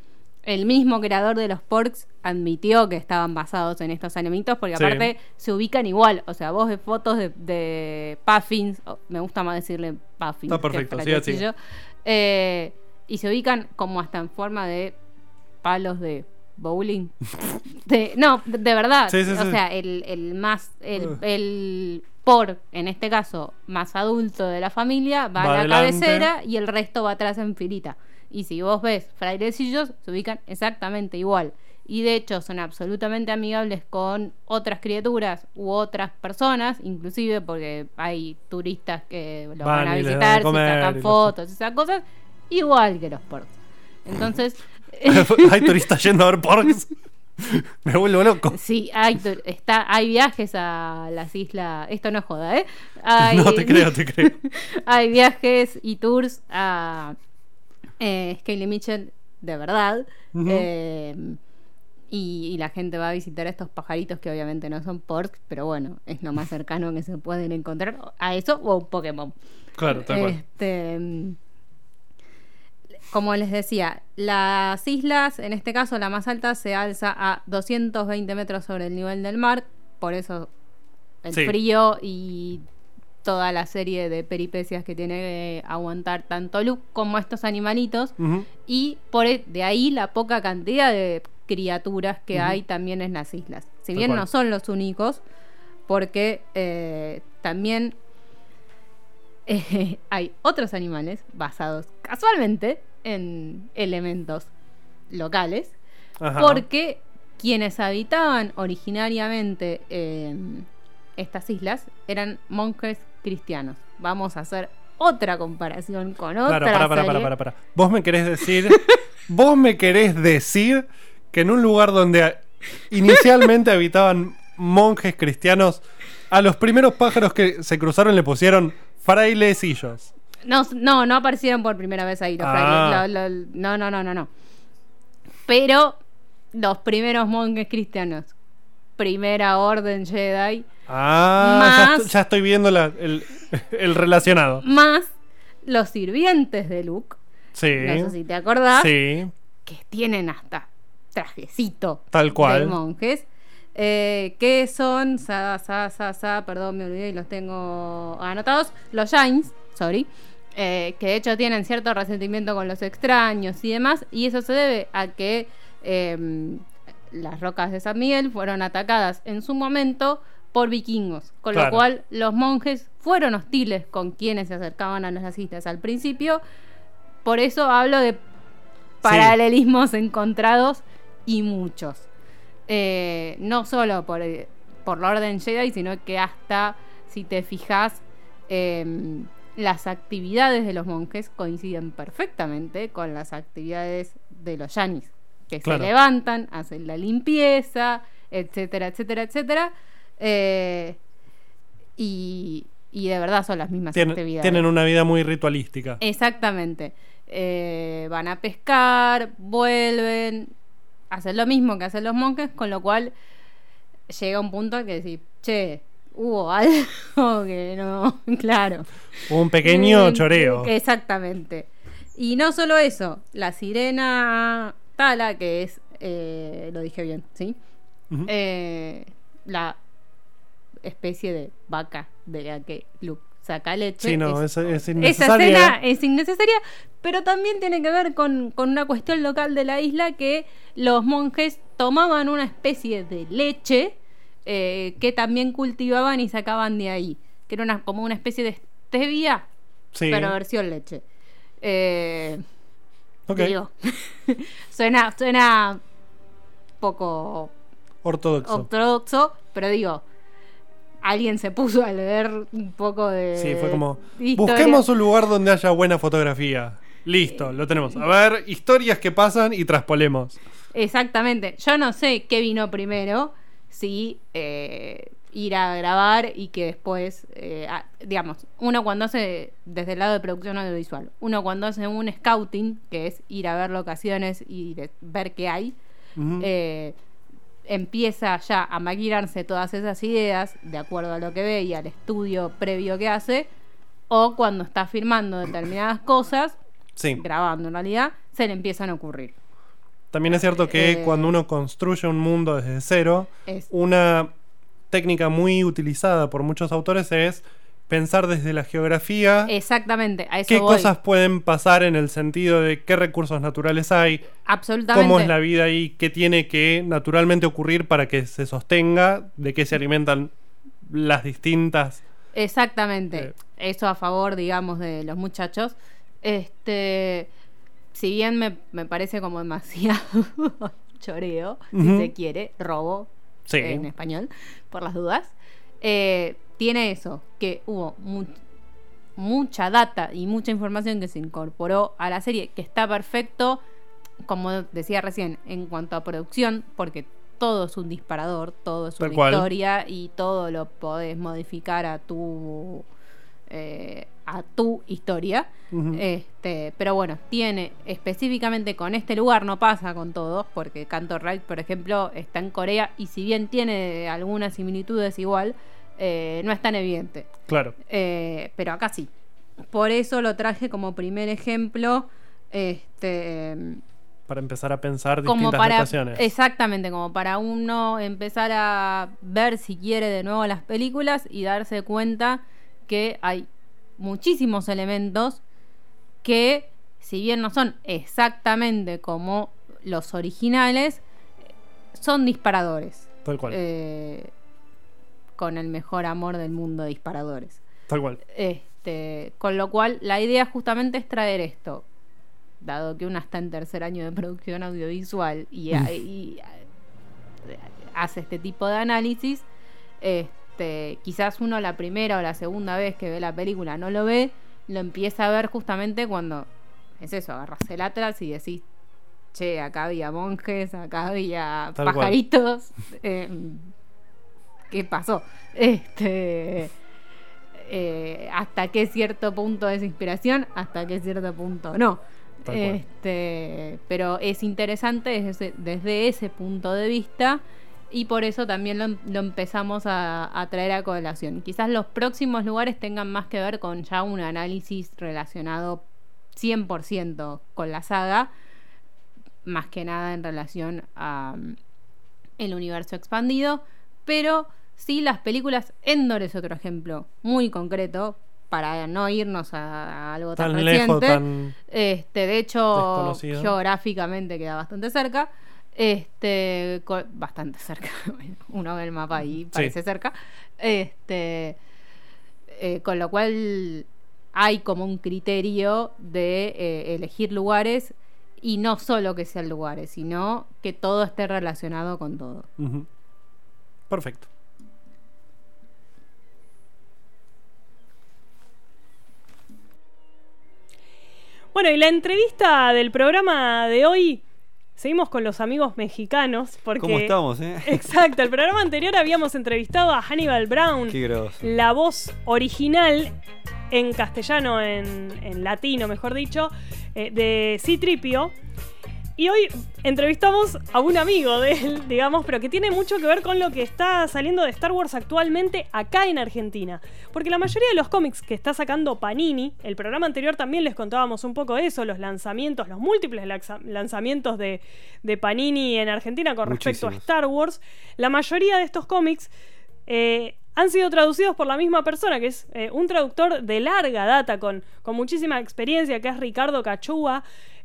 el mismo creador de los porks admitió que estaban basados en estos animalitos porque Sí. aparte se ubican igual. O sea, vos ves fotos de, de puffins, me gusta más decirle puffins. Está que perfecto, siga, frailecillo, eh, y se ubican como hasta en forma de palos de bowling. De- no, de, verdad. Sí, sí, o sí. sea, el, el más, el, Ugh. el por, en este caso, más adulto de la familia, va, Va a la adelante. cabecera y el resto va atrás en filita. Y si vos ves frailecillos, se ubican exactamente igual. Y de hecho son absolutamente amigables con otras criaturas u otras personas, inclusive porque hay turistas que los van, Van a visitar, se sacan fotos, esas cosas, igual que los porks. Entonces, *laughs* *laughs* Hay turistas yendo a ver porks. *laughs* Me vuelvo loco. Sí, hay, está, hay viajes a las islas. Esto no es joda, ¿eh? Hay, No, te creo, te creo. *laughs* hay viajes y tours a eh, Scaly Mitchell de verdad. Eh, y, y la gente va a visitar a estos pajaritos que obviamente no son porks, pero bueno, es lo más cercano que se pueden encontrar a eso o a un Pokémon. Claro, tal cual. Este, como les decía, las islas, en este caso la más alta, se alza a 220 metros sobre el nivel del mar, por eso el Sí. frío y toda la serie de peripecias que tiene que aguantar tanto Luke como estos animalitos, y por e- de ahí la poca cantidad de criaturas que hay también en las islas. Si bien no son los únicos, porque eh, también *laughs* eh, hay otros animales basados casualmente en elementos locales, Ajá. porque quienes habitaban originariamente en estas islas eran monjes cristianos. Vamos a hacer otra comparación con otra Claro, para, para, para, serie. para, para. Vos me querés decir. *laughs* vos me querés decir que en un lugar donde inicialmente *laughs* habitaban monjes cristianos, a los primeros pájaros que se cruzaron le pusieron frailecillos. No, no, no aparecieron por primera vez ahí los Ah. frailes. Lo- lo- no, no, no, no, no. Pero los primeros monjes cristianos, primera orden Jedi, Ah, ya, Más- estoy- ya estoy viendo la- el, *laughs* el relacionado. más los sirvientes de Luke, Sí. no sé si te acordás, Sí, que tienen hasta trajecito Tal cual. de monjes. eh, que son, sa, sa, sa, sa, perdón, me olvidé y los tengo anotados, los Jains, sorry, eh, que de hecho tienen cierto resentimiento con los extraños y demás, y eso se debe a que eh, las rocas de San Miguel fueron atacadas en su momento por vikingos, con Claro. lo cual los monjes fueron hostiles con quienes se acercaban a las islas al principio, por eso hablo de paralelismos encontrados y muchos. Eh, no solo por, eh, por la Orden Jedi, sino que hasta, si te fijas, em, las actividades de los monjes coinciden perfectamente con las actividades de los yanis, que Claro. se levantan, hacen la limpieza, etcétera, etcétera, etcétera. Eh, y, y de verdad son las mismas Tienen, actividades. tienen una vida muy ritualística. Exactamente. Eh, van a pescar, vuelven, hacen lo mismo que hacen los monjes, con lo cual llega un punto en que decir, che, hubo *laughs* algo que no, *laughs* claro. Un pequeño Mm, choreo. Exactamente. Y no solo eso, la sirena Tala, que es, eh, lo dije bien, ¿sí? Eh, la especie de vaca de la que Luke saca leche. Sí, no, es- es, es esa escena es innecesaria, pero también tiene que ver con, con una cuestión local de la isla que los monjes tomaban una especie de leche eh, que también cultivaban y sacaban de ahí, que era una, como una especie de stevia, Sí. pero versión leche. Eh, Ok. digo, *laughs* suena, suena poco Ortodoxo. ortodoxo, pero digo, alguien se puso a leer un poco de. Sí, fue como. historia. Busquemos un lugar donde haya buena fotografía. Listo, lo tenemos. A ver, historias que pasan y traspolemos. Exactamente. Yo no sé qué vino primero, si eh, ir a grabar y que después, eh, digamos, uno cuando hace, desde el lado de producción audiovisual, uno cuando hace un scouting, que es ir a ver locaciones y de- ver qué hay, eh, empieza ya a maquinarse todas esas ideas de acuerdo a lo que ve y al estudio previo que hace, o cuando está filmando determinadas cosas, Sí. grabando en realidad, se le empiezan a ocurrir. También es cierto que Eh, cuando uno construye un mundo desde cero, Es- una técnica muy utilizada por muchos autores es pensar desde la geografía Exactamente, a eso qué voy. cosas pueden pasar en el sentido de qué recursos naturales hay, Absolutamente. cómo es la vida ahí, qué tiene que naturalmente ocurrir para que se sostenga, de qué se alimentan las distintas. Exactamente. Eh. Eso a favor, digamos, de los muchachos. Este, si bien me, me parece como demasiado *laughs* choreo, si se quiere, robo Sí. en español, por las dudas, eh, tiene eso, que hubo mu- mucha data y mucha información que se incorporó a la serie, que está perfecto, como decía recién, en cuanto a producción, porque todo es un disparador, todo es una historia y todo lo podés modificar a tu eh, a tu historia. Este, pero bueno, tiene específicamente con este lugar, no pasa con todos, porque Canto Ride, por ejemplo, está en Corea y si bien tiene algunas similitudes igual, eh, no es tan evidente. Claro. Eh, pero acá sí. Por eso lo traje como primer ejemplo. Este, Para empezar a pensar como distintas para locaciones. exactamente como para uno empezar a ver si quiere de nuevo las películas y darse cuenta que hay muchísimos elementos que si bien no son exactamente como los originales son disparadores Tal cual. Eh, con el mejor amor del mundo disparadores Tal cual. este, con lo cual, la idea justamente es traer esto. Dado que uno está en tercer año de producción audiovisual y, y, eh, hace este tipo de análisis, este, quizás uno la primera o la segunda vez que ve la película no lo ve, lo empieza a ver justamente cuando es eso, agarras el atlas y decís, che, acá había monjes, acá había Tal pajaritos. *laughs* eh, ¿Qué pasó? Este eh, hasta qué cierto punto es inspiración, hasta qué cierto punto no. Tal cual. Este, pero es interesante desde, desde ese punto de vista y por eso también lo, lo empezamos a, a traer a colación. Quizás los próximos lugares tengan más que ver con ya un análisis relacionado 100% con la saga, más que nada en relación a mm, el universo expandido, pero sí las películas Endor es otro ejemplo muy concreto para no irnos a, a algo tan, Tan reciente. lejos, tan Este, de hecho, geográficamente queda bastante cerca. Este, bastante cerca. *laughs* Uno ve el mapa y parece cerca. Este, eh, con lo cual hay como un criterio de eh, elegir lugares y no solo que sean lugares, sino que todo esté relacionado con todo. Perfecto. Bueno, y la entrevista del programa de hoy, seguimos con los amigos mexicanos, porque... ¿Cómo estamos, eh? *laughs* Exacto, el programa anterior habíamos entrevistado a Hannibal Brown, Qué la voz original en castellano, en, en latino, mejor dicho, eh, de Citripio. Y hoy entrevistamos a un amigo de él, *laughs* digamos, pero que tiene mucho que ver con lo que está saliendo de Star Wars actualmente acá en Argentina. Porque la mayoría de los cómics que está sacando Panini, el programa anterior también les contábamos un poco de eso, los lanzamientos, los múltiples lanzamientos de, de Panini en Argentina con respecto a. Star Wars, la mayoría de estos cómics eh, han sido traducidos por la misma persona, que es eh, un traductor de larga data, con, con muchísima experiencia, que es Ricardo Cachúa.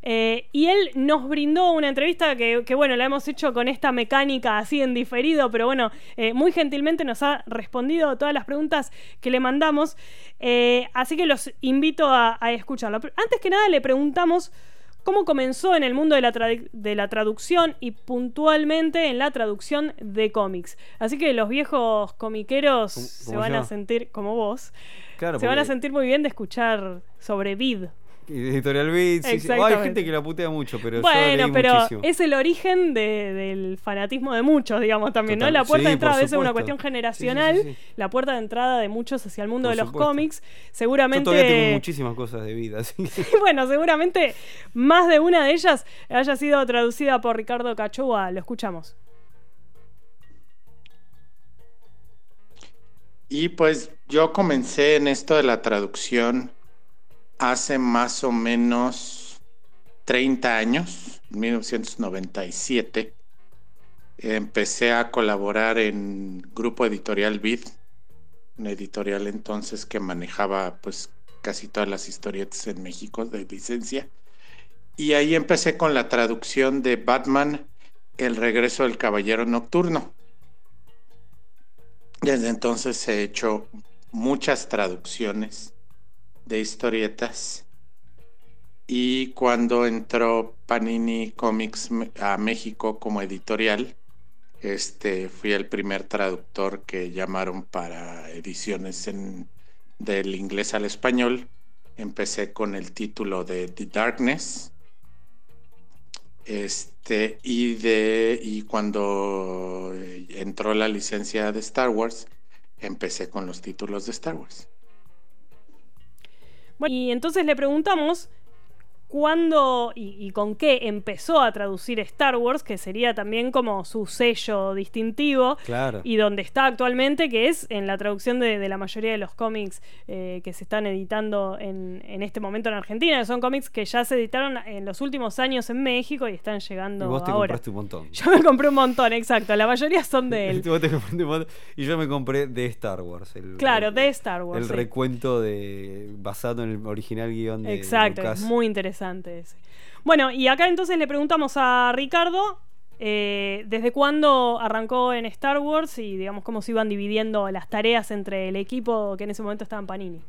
Eh, y él nos brindó una entrevista que, que, bueno, la hemos hecho con esta mecánica así en diferido, pero bueno, eh, muy gentilmente nos ha respondido todas las preguntas que le mandamos. Eh, así que los invito a, a escucharlo. Antes que nada le preguntamos cómo comenzó en el mundo de la, tradu- de la traducción y puntualmente en la traducción de cómics. Así que los viejos comiqueros ¿Cómo- se van yo? a sentir, como vos, Claro, se van a sentir muy bien de escuchar sobre Vid. Editorial Beats. sí, sí. Oh, hay gente que la putea mucho, pero yo bueno, leí pero muchísimo. es el origen de- del fanatismo de muchos, digamos, también, ¿no? La puerta Sí, de entrada a veces es una cuestión Sí, sí, generacional, sí, sí. la puerta de entrada de muchos hacia el mundo Por de los supuesto. cómics. Yo Seguramente todavía tengo muchísimas cosas de vida, así que... *laughs* bueno, seguramente más de una de ellas haya sido traducida por Ricardo Cachúa. Lo escuchamos. Y pues yo comencé en esto de la traducción hace más o menos 30 años, en 1997. Empecé a colaborar en Grupo Editorial Vid, una editorial entonces que manejaba pues casi todas las historietas en México de licencia. Y ahí empecé con la traducción de Batman, El regreso del Caballero Nocturno. Desde entonces he hecho muchas traducciones de historietas y cuando entró Panini Comics a México como editorial, este fui el primer traductor que llamaron para ediciones en- del inglés al español. Empecé con el título de The Darkness. Este, y de y cuando eh, entró la licencia de Star Wars, empecé con los títulos de Star Wars. Bueno, y entonces le preguntamos cuándo y, y con qué empezó a traducir Star Wars, que sería también como su sello distintivo. Claro. Y donde está actualmente, que es en la traducción de, de la mayoría de los cómics eh, que se están editando en, en este momento en Argentina. que Son cómics que ya se editaron en los últimos años en México y están llegando Y vos te ahora. compraste un montón. *laughs* Yo me compré un montón, exacto. La mayoría son de él. *laughs* Vos te compraste un montón. Y yo me compré de Star Wars. El, Claro, el- de Star Wars. El sí. recuento de basado en el original guion de Exacto, Lucas. es muy interesante Bueno, y acá entonces le preguntamos a Ricardo eh, desde cuándo arrancó en Star Wars y digamos cómo se iban dividiendo las tareas entre el equipo que en ese momento estaba en Panini.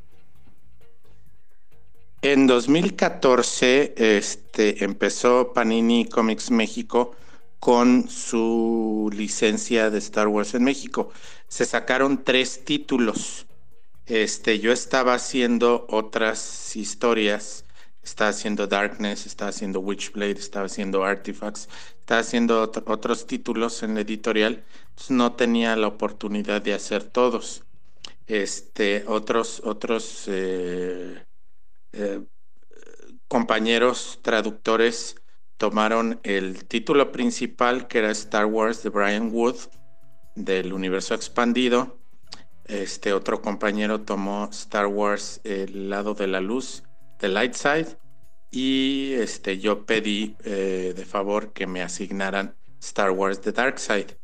En 2014 este, empezó Panini Comics México con su licencia de Star Wars en México. Se sacaron tres títulos. Este, yo estaba haciendo otras historias. Estaba haciendo Darkness, estaba haciendo Witchblade, estaba haciendo Artifacts, estaba haciendo ot- otros títulos en la editorial. No tenía la oportunidad de hacer todos. Este, otros, otros eh, eh, compañeros traductores tomaron el título principal que era Star Wars de Brian Wood del universo expandido. Este otro compañero tomó Star Wars El lado de la luz, The Light Side. Y este, yo pedí eh, de favor que me asignaran Star Wars The Dark Side.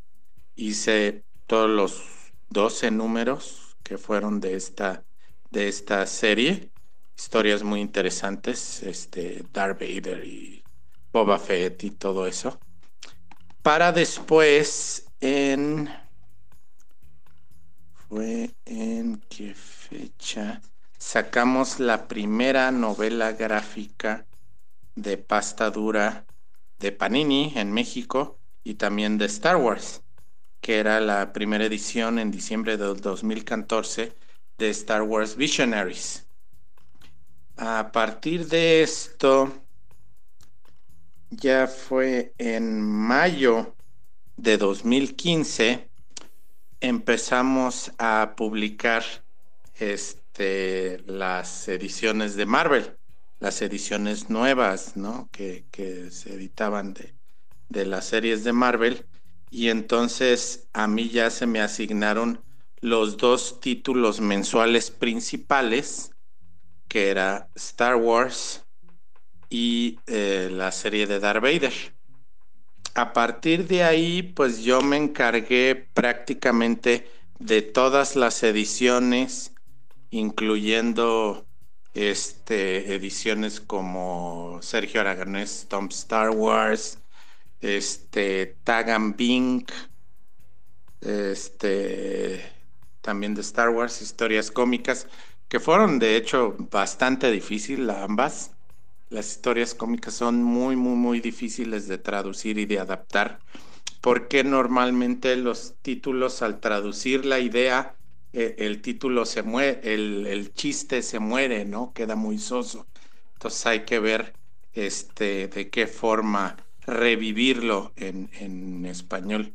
Hice todos los 12 números que fueron de esta, de esta serie. Historias muy interesantes. Este, Darth Vader y Boba Fett y todo eso. Para después en fue en qué fecha sacamos la primera novela gráfica de pasta dura de Panini en México y también de Star Wars, que era la primera edición en diciembre del 2014 de Star Wars Visionaries. A partir de esto, ya fue en mayo de 2015 empezamos a publicar este, las ediciones de Marvel, las ediciones nuevas, ¿no? Que, que se editaban de, de las series de Marvel. Y entonces a mí ya se me asignaron los dos títulos mensuales principales, que era Star Wars y eh, la serie de Darth Vader. A partir de ahí, pues yo me encargué prácticamente de todas las ediciones, incluyendo este, ediciones como Sergio Aragonés, Tom Star Wars, este, Tagan Bing, este, también de Star Wars, historias cómicas, que fueron de hecho bastante difíciles ambas. Las historias cómicas son muy, muy, muy difíciles de traducir y de adaptar, porque normalmente los títulos al traducir la idea, eh, el título se muere, el, el chiste se muere, ¿no? Queda muy soso. Entonces hay que ver este, de qué forma revivirlo en, en español.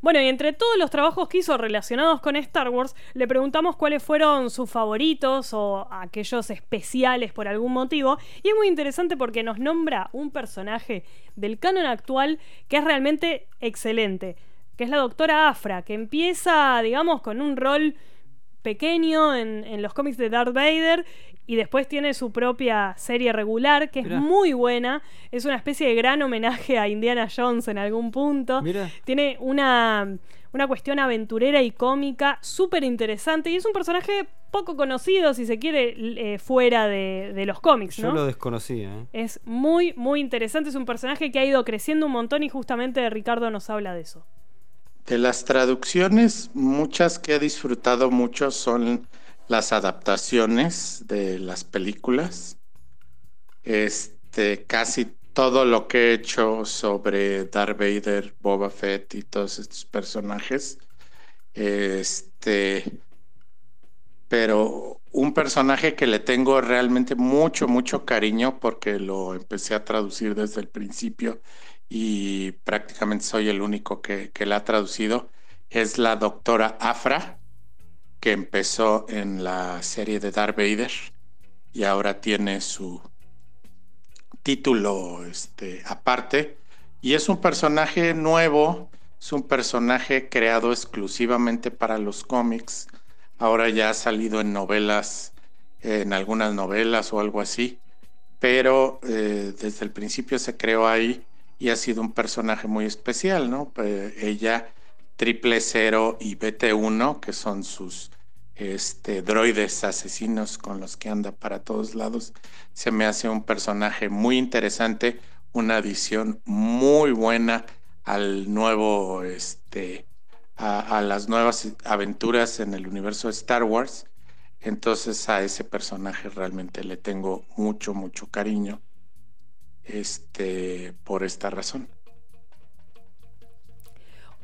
Bueno, y entre todos los trabajos que hizo relacionados con Star Wars, le preguntamos cuáles fueron sus favoritos o aquellos especiales por algún motivo. Y es muy interesante porque nos nombra un personaje del canon actual que es realmente excelente, que es la doctora Afra, que empieza, digamos, con un rol pequeño en, en los cómics de Darth Vader y después tiene su propia serie regular que es Mirá. muy buena. Es una especie de gran homenaje a Indiana Jones en algún punto. Mirá. Tiene una, una cuestión aventurera y cómica súper interesante y es un personaje poco conocido, si se quiere, eh, fuera de, de los cómics, Yo ¿no? lo desconocía. ¿eh? Es muy, muy interesante. Es un personaje que ha ido creciendo un montón y justamente Ricardo nos habla de eso. De las traducciones, muchas que he disfrutado mucho son las adaptaciones de las películas. Este, casi todo lo que he hecho sobre Darth Vader, Boba Fett y todos estos personajes. Este, pero un personaje que le tengo realmente mucho, mucho cariño porque lo empecé a traducir desde el principio y prácticamente soy el único que, que la ha traducido, es la doctora Afra, que empezó en la serie de Darth Vader y ahora tiene su título este, aparte. Y es un personaje nuevo, es un personaje creado exclusivamente para los cómics. Ahora ya ha salido en novelas, en algunas novelas o algo así, pero eh, desde el principio se creó ahí y ha sido un personaje muy especial, ¿no? Eh, ella, Triple Cero y BT1, que son sus este, droides asesinos con los que anda para todos lados, se me hace un personaje muy interesante, una adición muy buena al nuevo, este, a, a las nuevas aventuras en el universo de Star Wars. Entonces a ese personaje realmente le tengo mucho, mucho cariño este, por esta razón.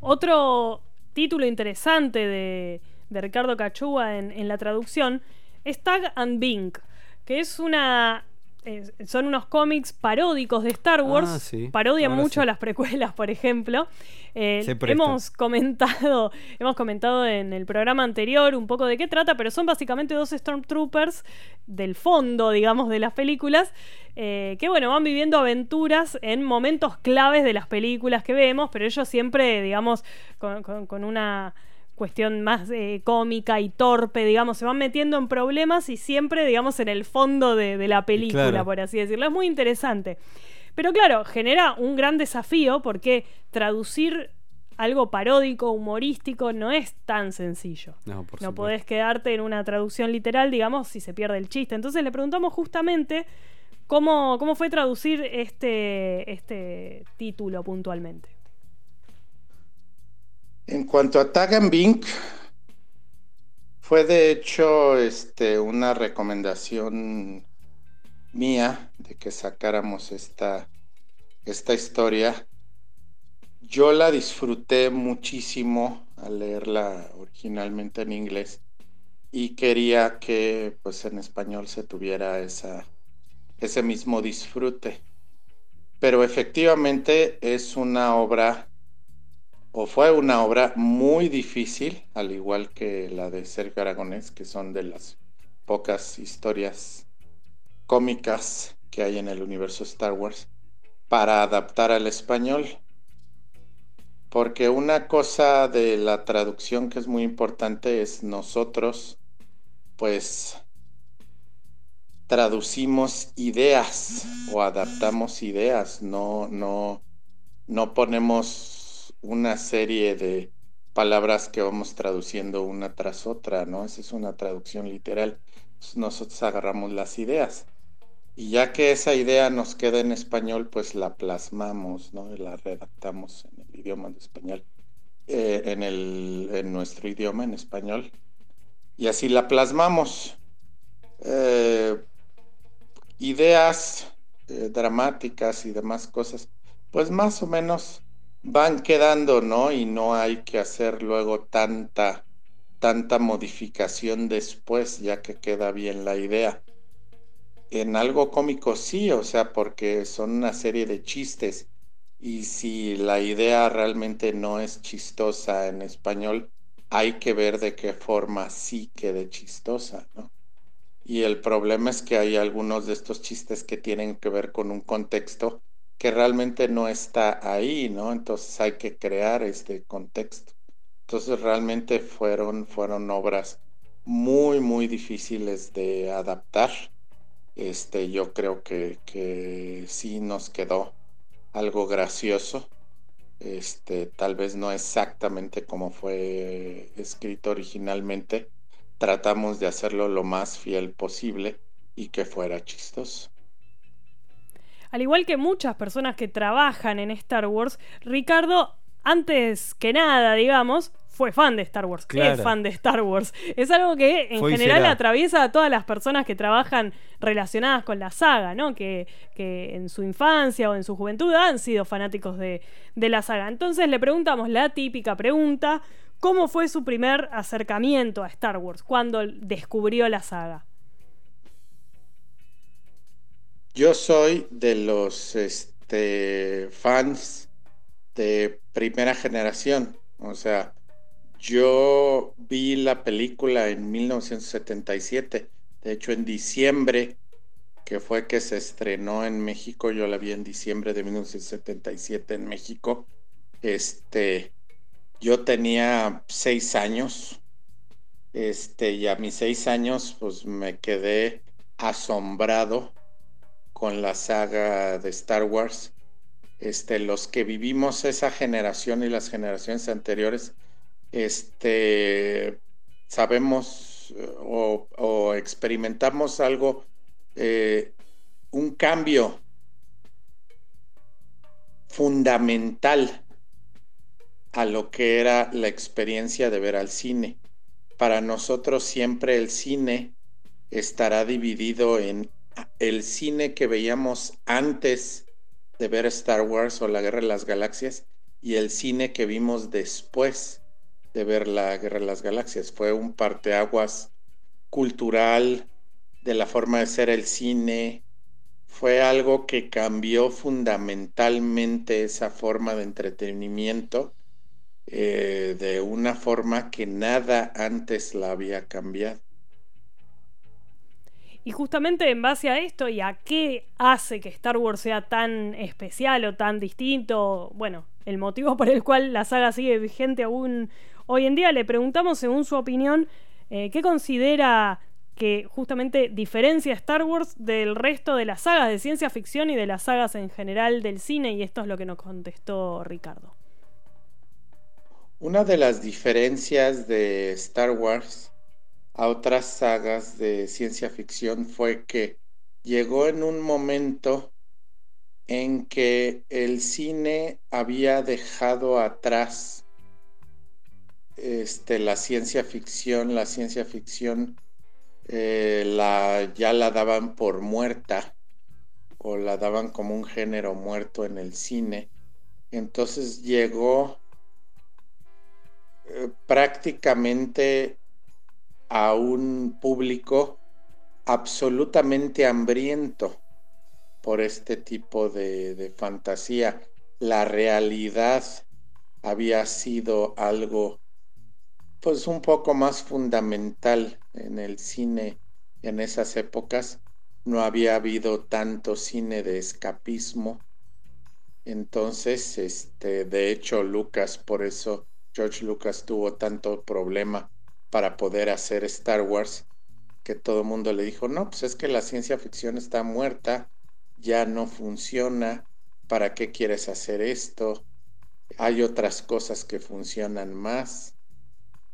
Otro título interesante de, de Ricardo Cachúa en, en la traducción es Tag and Bink, que es una eh, son unos cómics paródicos de Star Wars. Ah, sí. Parodian Ahora mucho sí. las precuelas, por ejemplo. Eh, hemos comentado, *laughs* hemos comentado en el programa anterior un poco de qué trata, pero son básicamente dos Stormtroopers del fondo, digamos, de las películas, eh, que bueno, van viviendo aventuras en momentos claves de las películas que vemos, pero ellos siempre, digamos, con, con- con una cuestión más eh, cómica y torpe, digamos, se van metiendo en problemas y siempre, digamos, en el fondo de, de la película, Claro. por así decirlo. Es muy interesante. Pero claro, genera un gran desafío porque traducir algo paródico, humorístico, no es tan sencillo. No, por No podés quedarte en una traducción literal, digamos, si se pierde el chiste. Entonces le preguntamos justamente cómo, cómo fue traducir este, este título puntualmente. En cuanto a Tag and Bink, fue de hecho este, una recomendación mía de que sacáramos esta, esta historia. Yo la disfruté muchísimo al leerla originalmente en inglés y quería que pues en español se tuviera ese mismo disfrute. Pero efectivamente es una obra o fue una obra muy difícil, al igual que la de Sergio Aragonés, que son de las pocas historias cómicas que hay en el universo Star Wars, para adaptar al español. Porque una cosa de la traducción que es muy importante es nosotros, pues, traducimos ideas o adaptamos ideas, no, no, no ponemos una serie de palabras que vamos traduciendo una tras otra, ¿no? Esa es una traducción literal. Nosotros agarramos las ideas. Y ya que esa idea nos queda en español, pues la plasmamos, ¿no? La redactamos en el idioma de español, eh, en, el, nuestro idioma, en español. Y así la plasmamos. Eh, ideas eh, dramáticas y demás cosas, pues más o menos van quedando, ¿no? Y no hay que hacer luego tanta, tanta modificación después, ya que queda bien la idea. En algo cómico sí, o sea, porque son una serie de chistes y si la idea realmente no es chistosa en español, hay que ver de qué forma sí quede chistosa, ¿no? Y el problema es que hay algunos de estos chistes que tienen que ver con un contexto que realmente no está ahí, ¿no? Entonces hay que crear este contexto. Entonces realmente fueron, fueron obras muy, muy difíciles de adaptar. Este, yo creo que, que sí nos quedó algo gracioso. Este, tal vez no exactamente como fue escrito originalmente. Tratamos de hacerlo lo más fiel posible y que fuera chistoso. Al igual que muchas personas que trabajan en Star Wars, Ricardo, antes que nada, digamos, fue fan de Star Wars. Claro. Es fan de Star Wars. Es algo que en Fue general atraviesa a todas las personas que trabajan relacionadas con la saga, ¿no? Que, que en su infancia o en su juventud han sido fanáticos de, de la saga. Entonces le preguntamos la típica pregunta: ¿cómo fue su primer acercamiento a Star Wars? ¿Cuándo descubrió la saga? Yo soy de los este, fans de primera generación. O sea, yo vi la película en 1977. De hecho, en diciembre, que fue que se estrenó en México, yo la vi en diciembre de 1977 en México. Este, yo tenía seis años. Este, y a mis seis años, pues me quedé asombrado con la saga de Star Wars. Este, los que vivimos esa generación y las generaciones anteriores, este, sabemos o, o experimentamos algo, eh, un cambio fundamental a lo que era la experiencia de ver al cine. Para nosotros siempre el cine estará dividido en el cine que veíamos antes de ver Star Wars o la Guerra de las Galaxias y el cine que vimos después de ver la Guerra de las Galaxias. Fue un parteaguas cultural de la forma de ser el cine, fue algo que cambió fundamentalmente esa forma de entretenimiento eh, de una forma que nada antes la había cambiado. Y justamente en base a esto y a qué hace que Star Wars sea tan especial o tan distinto, bueno, el motivo por el cual la saga sigue vigente aún hoy en día, le preguntamos según su opinión eh, qué considera que justamente diferencia Star Wars del resto de las sagas de ciencia ficción y de las sagas en general del cine y esto es lo que nos contestó Ricardo. Una de las diferencias de Star Wars a otras sagas de ciencia ficción fue que llegó en un momento en que el cine había dejado atrás este, la ciencia ficción, la ciencia ficción eh, la, ya la daban por muerta o la daban como un género muerto en el cine. Entonces llegó eh, prácticamente a un público absolutamente hambriento por este tipo de, fantasía. La realidad había sido algo pues un poco más fundamental en el cine en esas épocas. No había habido tanto cine de escapismo. Entonces, este, de hecho, Lucas, por eso George Lucas tuvo tanto problema para poder hacer Star Wars, que todo el mundo le dijo, no, pues es que la ciencia ficción está muerta, ya no funciona, ¿para qué quieres hacer esto? Hay otras cosas que funcionan más.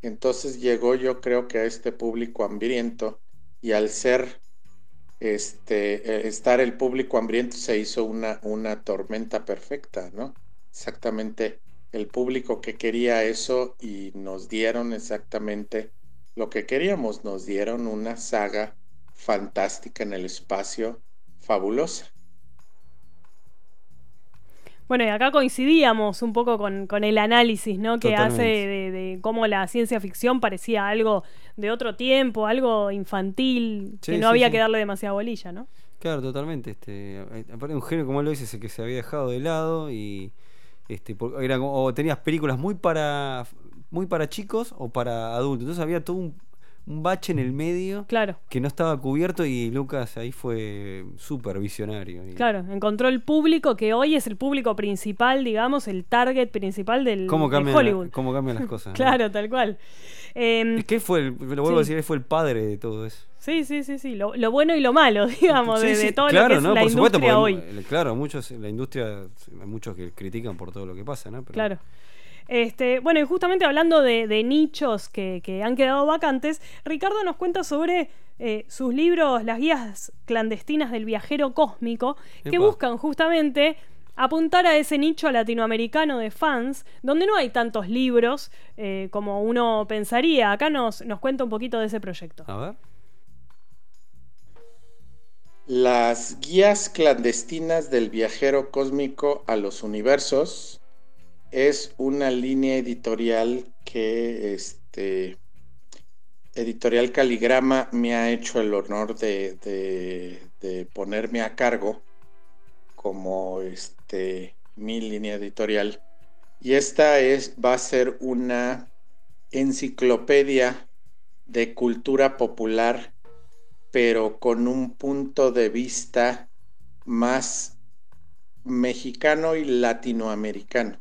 Entonces llegó yo creo que a este público hambriento y al ser este eh, estar el público hambriento se hizo una, una tormenta perfecta, ¿no? Exactamente el público que quería eso y nos dieron exactamente lo que queríamos, nos dieron una saga fantástica en el espacio, fabulosa. Bueno, y acá coincidíamos un poco con, con el análisis, ¿no? Que hace de, de cómo la ciencia ficción parecía algo de otro tiempo, algo infantil, Sí, que no sí, había sí. que darle demasiada bolilla, ¿no? Claro, totalmente. Este, eh, aparte un género, como lo dice, que se había dejado de lado y este, era como- o tenías películas muy para muy para chicos o para adultos. Entonces había todo un, un bache en el medio Claro. que no estaba cubierto y Lucas ahí fue súper visionario. Claro, encontró el público que hoy es el público principal, digamos, el target principal del ¿Cómo de Hollywood. cómo cambian las cosas? *laughs* ¿no? Claro, tal cual. Em, Es que fue, el- lo vuelvo a decir, fue el padre de todo eso. sí, sí, sí, sí. Lo, lo bueno y lo malo, *laughs* digamos, de, Sí, de sí, todo claro, lo que es ¿no? la Por supuesto, industria porque, hoy. Claro, muchos, la industria, hay muchos que critican por todo lo que pasa, ¿no? Pero- Claro. Este, bueno, y justamente hablando de, de nichos que, que han quedado vacantes, Ricardo nos cuenta sobre eh, sus libros, las guías clandestinas del viajero cósmico, que Epa. buscan justamente apuntar a ese nicho latinoamericano de fans, donde no hay tantos libros eh, como uno pensaría. Acá nos, nos cuenta un poquito de ese proyecto. A ver. Las guías clandestinas del viajero cósmico a los universos es una línea editorial que este Editorial Caligrama me ha hecho el honor de, de- de ponerme a cargo como este mi línea editorial y esta es va a ser una enciclopedia de cultura popular pero con un punto de vista más mexicano y latinoamericano.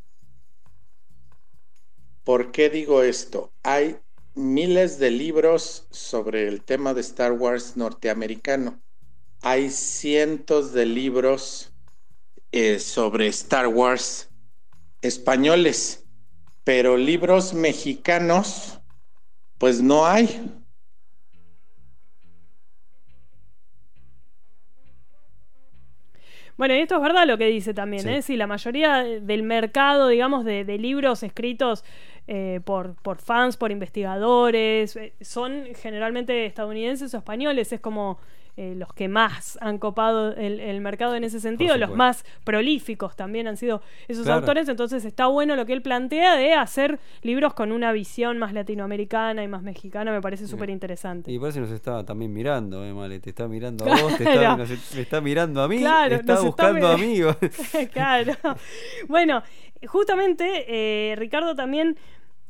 ¿Por qué digo esto? Hay miles de libros sobre el tema de Star Wars norteamericano. Hay cientos de libros eh, sobre Star Wars españoles, pero libros mexicanos, pues no hay. Bueno, y esto es verdad lo que dice también, Sí. ¿eh? Sí, la mayoría del mercado, digamos, de, de libros escritos eh, por, por fans, por investigadores, eh, son generalmente estadounidenses o españoles. Es como eh, los que más han copado el, el mercado en ese sentido, los más prolíficos también han sido esos Claro. autores, entonces está bueno lo que él plantea de hacer libros con una visión más latinoamericana y más mexicana, me parece súper interesante. Y parece que nos está también mirando, eh, Male. Te está mirando a vos, te está, Claro. nos- me está mirando a mí, Claro, está buscando mi- amigos. *laughs* claro. Bueno, justamente eh, Ricardo también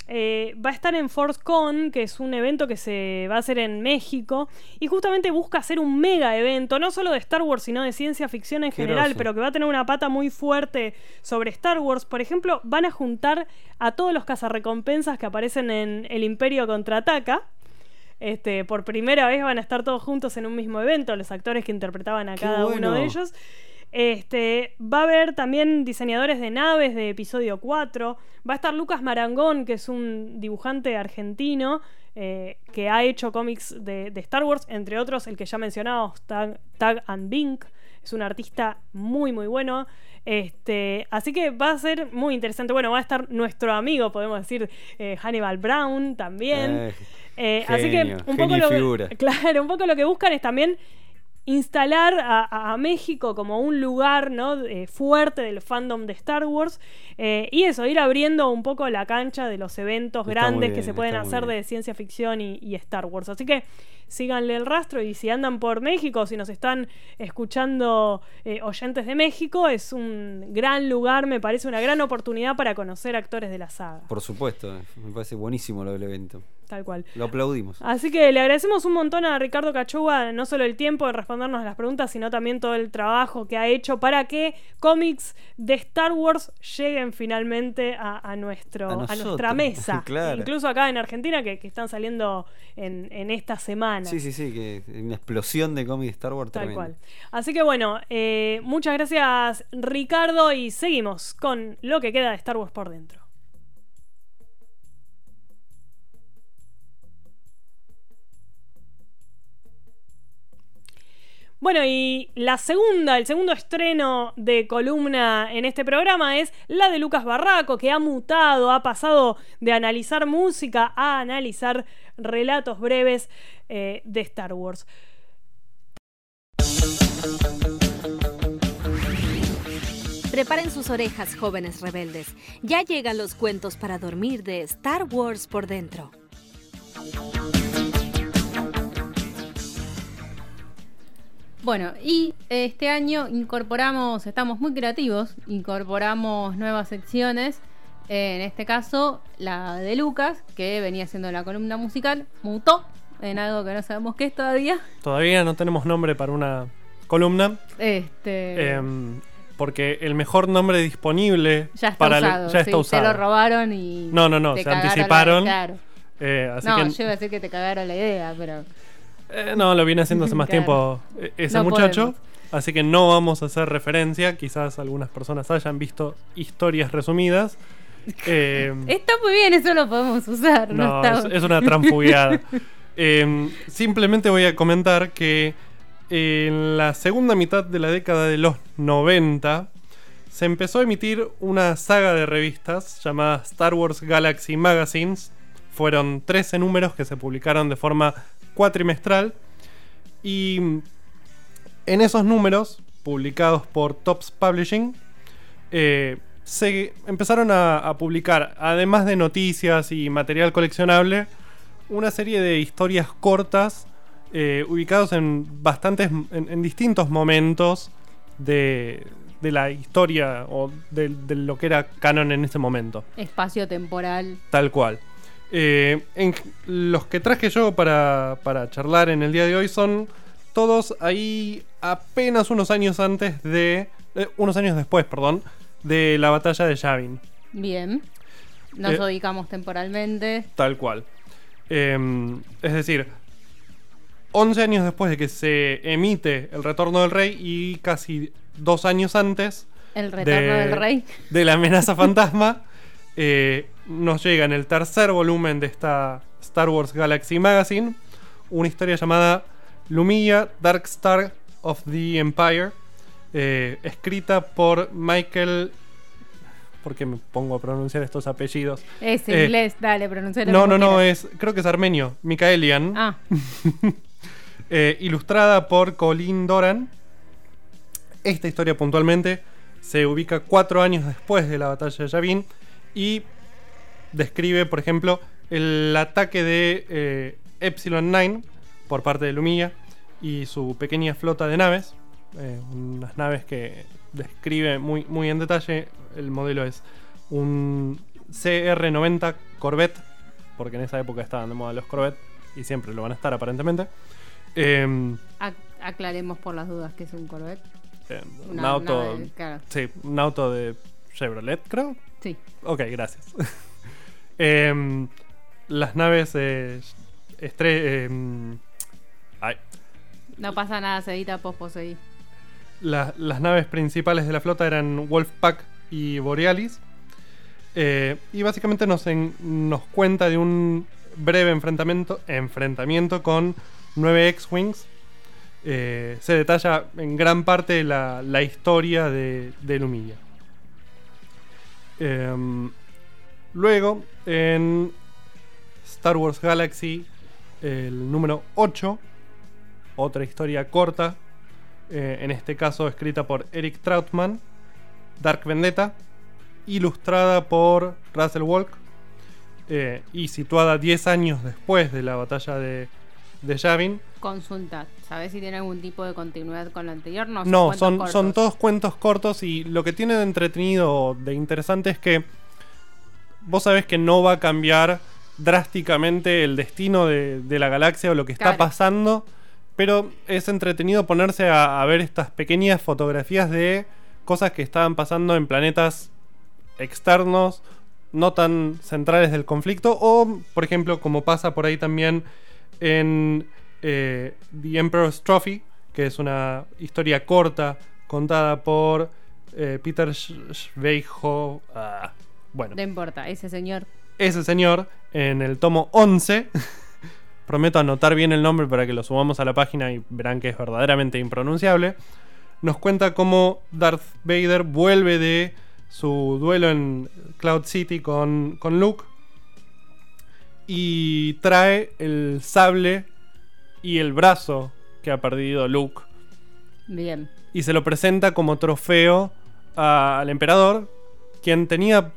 eh, va a estar en ForceCon, que es un evento que se va a hacer en México, y justamente busca hacer un mega evento, no solo de Star Wars, sino de ciencia ficción en general, pero que va a tener una pata muy fuerte sobre Star Wars. Por ejemplo, van a juntar a todos los cazarrecompensas que aparecen en El Imperio Contraataca. Este, por primera vez van a estar todos juntos en un mismo evento, los actores que interpretaban a Qué cada uno de ellos. Este, va a haber también diseñadores de naves de episodio 4. Va a estar Lucas Marangón, que es un dibujante argentino eh, que ha hecho cómics de, de Star Wars, entre otros el que ya mencionábamos, Tag, Tag and Bink. Es un artista muy, muy bueno. Este, así que va a ser muy interesante. Bueno, va a estar nuestro amigo, podemos decir, eh, Hannibal Brown también. Eh, así que un poco, lo, figura. *laughs* claro, un poco lo que buscan es también instalar a, México como un lugar ¿no? Eh, fuerte del fandom de Star Wars eh, y eso, ir abriendo un poco la cancha de los eventos Está grandes que se pueden hacer de ciencia ficción y, y Star Wars. Así que síganle el rastro y si andan por México, si nos están escuchando eh, oyentes de México, es un gran lugar, me parece una gran oportunidad para conocer actores de la saga. Por supuesto, eh, me parece buenísimo lo del evento. Tal cual. Lo aplaudimos. Así que le agradecemos un montón a Ricardo Cachuga, no solo el tiempo de respondernos las preguntas, sino también todo el trabajo que ha hecho para que cómics de Star Wars lleguen finalmente a, a nuestro, A nuestra mesa. *laughs* claro. Incluso acá en Argentina, que, que están saliendo en, en esta semana. Sí, sí, sí, que una explosión de cómics de Star Wars Tal cual. Así que bueno, eh, muchas gracias Ricardo y seguimos con lo que queda de Star Wars por dentro. Bueno, y la segunda, el segundo estreno de columna en este programa es la de Lucas Barraco, que ha mutado, ha pasado de analizar música a analizar relatos breves eh, de Star Wars. Preparen sus orejas, jóvenes rebeldes. Ya llegan los cuentos para dormir de Star Wars por dentro. Bueno, y este año incorporamos, estamos muy creativos, incorporamos nuevas secciones. En este caso, la de Lucas, que venía siendo la columna musical, mutó en algo que no sabemos qué es todavía. Todavía no tenemos nombre para una columna. Este. em, porque el mejor nombre disponible ya está para usado. ya está sí, usado. Te lo robaron y. No, no, no, se la- anticiparon. claro. Eh, así no, que yo iba a decir que te cagaron la idea, pero. Eh, no, lo viene haciendo hace más *laughs* Claro. tiempo eh, ese No muchacho. podemos. Así que no vamos a hacer referencia. Quizás algunas personas hayan visto historias resumidas. *laughs* Eh, Está muy bien, eso lo podemos usar. No, es, es una trampugueada. *laughs* Eh, simplemente voy a comentar que en la segunda mitad de la década de los 90 se empezó a emitir una saga de revistas llamada Star Wars Galaxy Magazines. Fueron 13 números que se publicaron de forma cuatrimestral. Y en esos números, publicados por Tops Publishing, eh, se empezaron a, a publicar, además de noticias y material coleccionable, una serie de historias cortas eh, ubicados en bastantes, en, en distintos momentos de, de la historia o de, de lo que era canon en ese momento. Espacio temporal. Tal cual. Eh, en- los que traje yo para, para charlar en el día de hoy son todos ahí apenas unos años antes de. eh, unos años después, perdón, de la batalla de Yavin. Bien. Nos Eh, ubicamos temporalmente. Tal cual. Eh, es decir, 11 años después de que se emite El Retorno del Rey y casi dos años antes El retorno del rey. de la amenaza fantasma, *laughs* eh, nos llega en el tercer volumen de esta Star Wars Galaxy Magazine una historia llamada Lumia Dark Star of the Empire, eh, escrita por Michael. ¿Por qué me pongo a pronunciar estos apellidos? Es Eh, inglés, dale, pronuncialo no, no, no, es. Creo que es armenio. Micaelian. Ah, *laughs* eh, ilustrada por Colin Doran. Esta historia puntualmente se ubica cuatro años después de la batalla de Yavin y describe, por ejemplo, el ataque de eh, Epsilon 9 por parte de Lumilla y su pequeña flota de naves. eh, unas naves que describe muy, muy en detalle. El modelo es un CR90 Corvette, porque en esa época estaban de moda los Corvette y siempre lo van a estar aparentemente. Em, Ac- aclaremos por las dudas que es un Corvette. eh, un Una auto. claro. Sí, un auto de Chevrolet, creo. Sí. Ok, gracias. *laughs* Em, las naves. Eh, estre- em, ay, No pasa nada, se edita post poseí. la- las naves principales de la flota eran Wolfpack y Borealis. Eh, y básicamente nos, en- nos cuenta de un breve enfrentamiento, enfrentamiento con 9 X-Wings. Eh, se detalla en gran parte la, la historia de, de Lumilla. Em, luego, en Star Wars Galaxy, el número 8, otra historia corta, eh, en este caso escrita por Eric Trautmann, Dark Vendetta, ilustrada por Russell Walk eh, y situada 10 años después de la batalla de, de Yavin. Consulta, ¿sabes si tiene algún tipo de continuidad con lo anterior? No, No, son, cortos. son todos cuentos cortos y lo que tiene de entretenido de interesante es que vos sabés que no va a cambiar drásticamente el destino de, de la galaxia o lo que está Claro. pasando, pero es entretenido ponerse a, a ver estas pequeñas fotografías de cosas que estaban pasando en planetas externos, no tan centrales del conflicto, o por ejemplo como pasa por ahí también en eh, The Emperor's Trophy, que es una historia corta contada por eh, Peter Sch- Schweighöfer. ah, bueno, No importa, ese señor. ese señor en el tomo 11. *laughs* Prometo anotar bien el nombre para que lo subamos a la página y verán que es verdaderamente impronunciable. Nos cuenta cómo Darth Vader vuelve de su duelo en Cloud City con, con Luke y trae el sable y el brazo que ha perdido Luke Bien. y se lo presenta como trofeo al emperador, quien tenía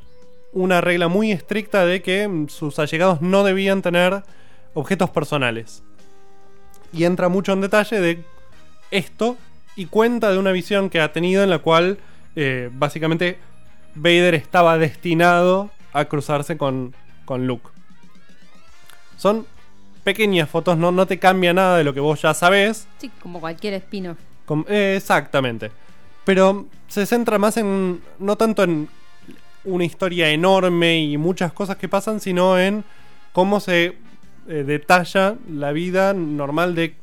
una regla muy estricta de que mm, sus allegados no debían tener objetos personales. Y entra mucho en detalle de esto y cuenta de una visión que ha tenido en la cual eh, básicamente Vader estaba destinado a cruzarse con, con Luke. Son pequeñas fotos, no, no te cambia nada de lo que vos ya sabés. Sí, como cualquier espino. Com- eh, exactamente. Pero se centra más en. No tanto en una historia enorme y muchas cosas que pasan, sino en cómo se eh, detalla la vida normal de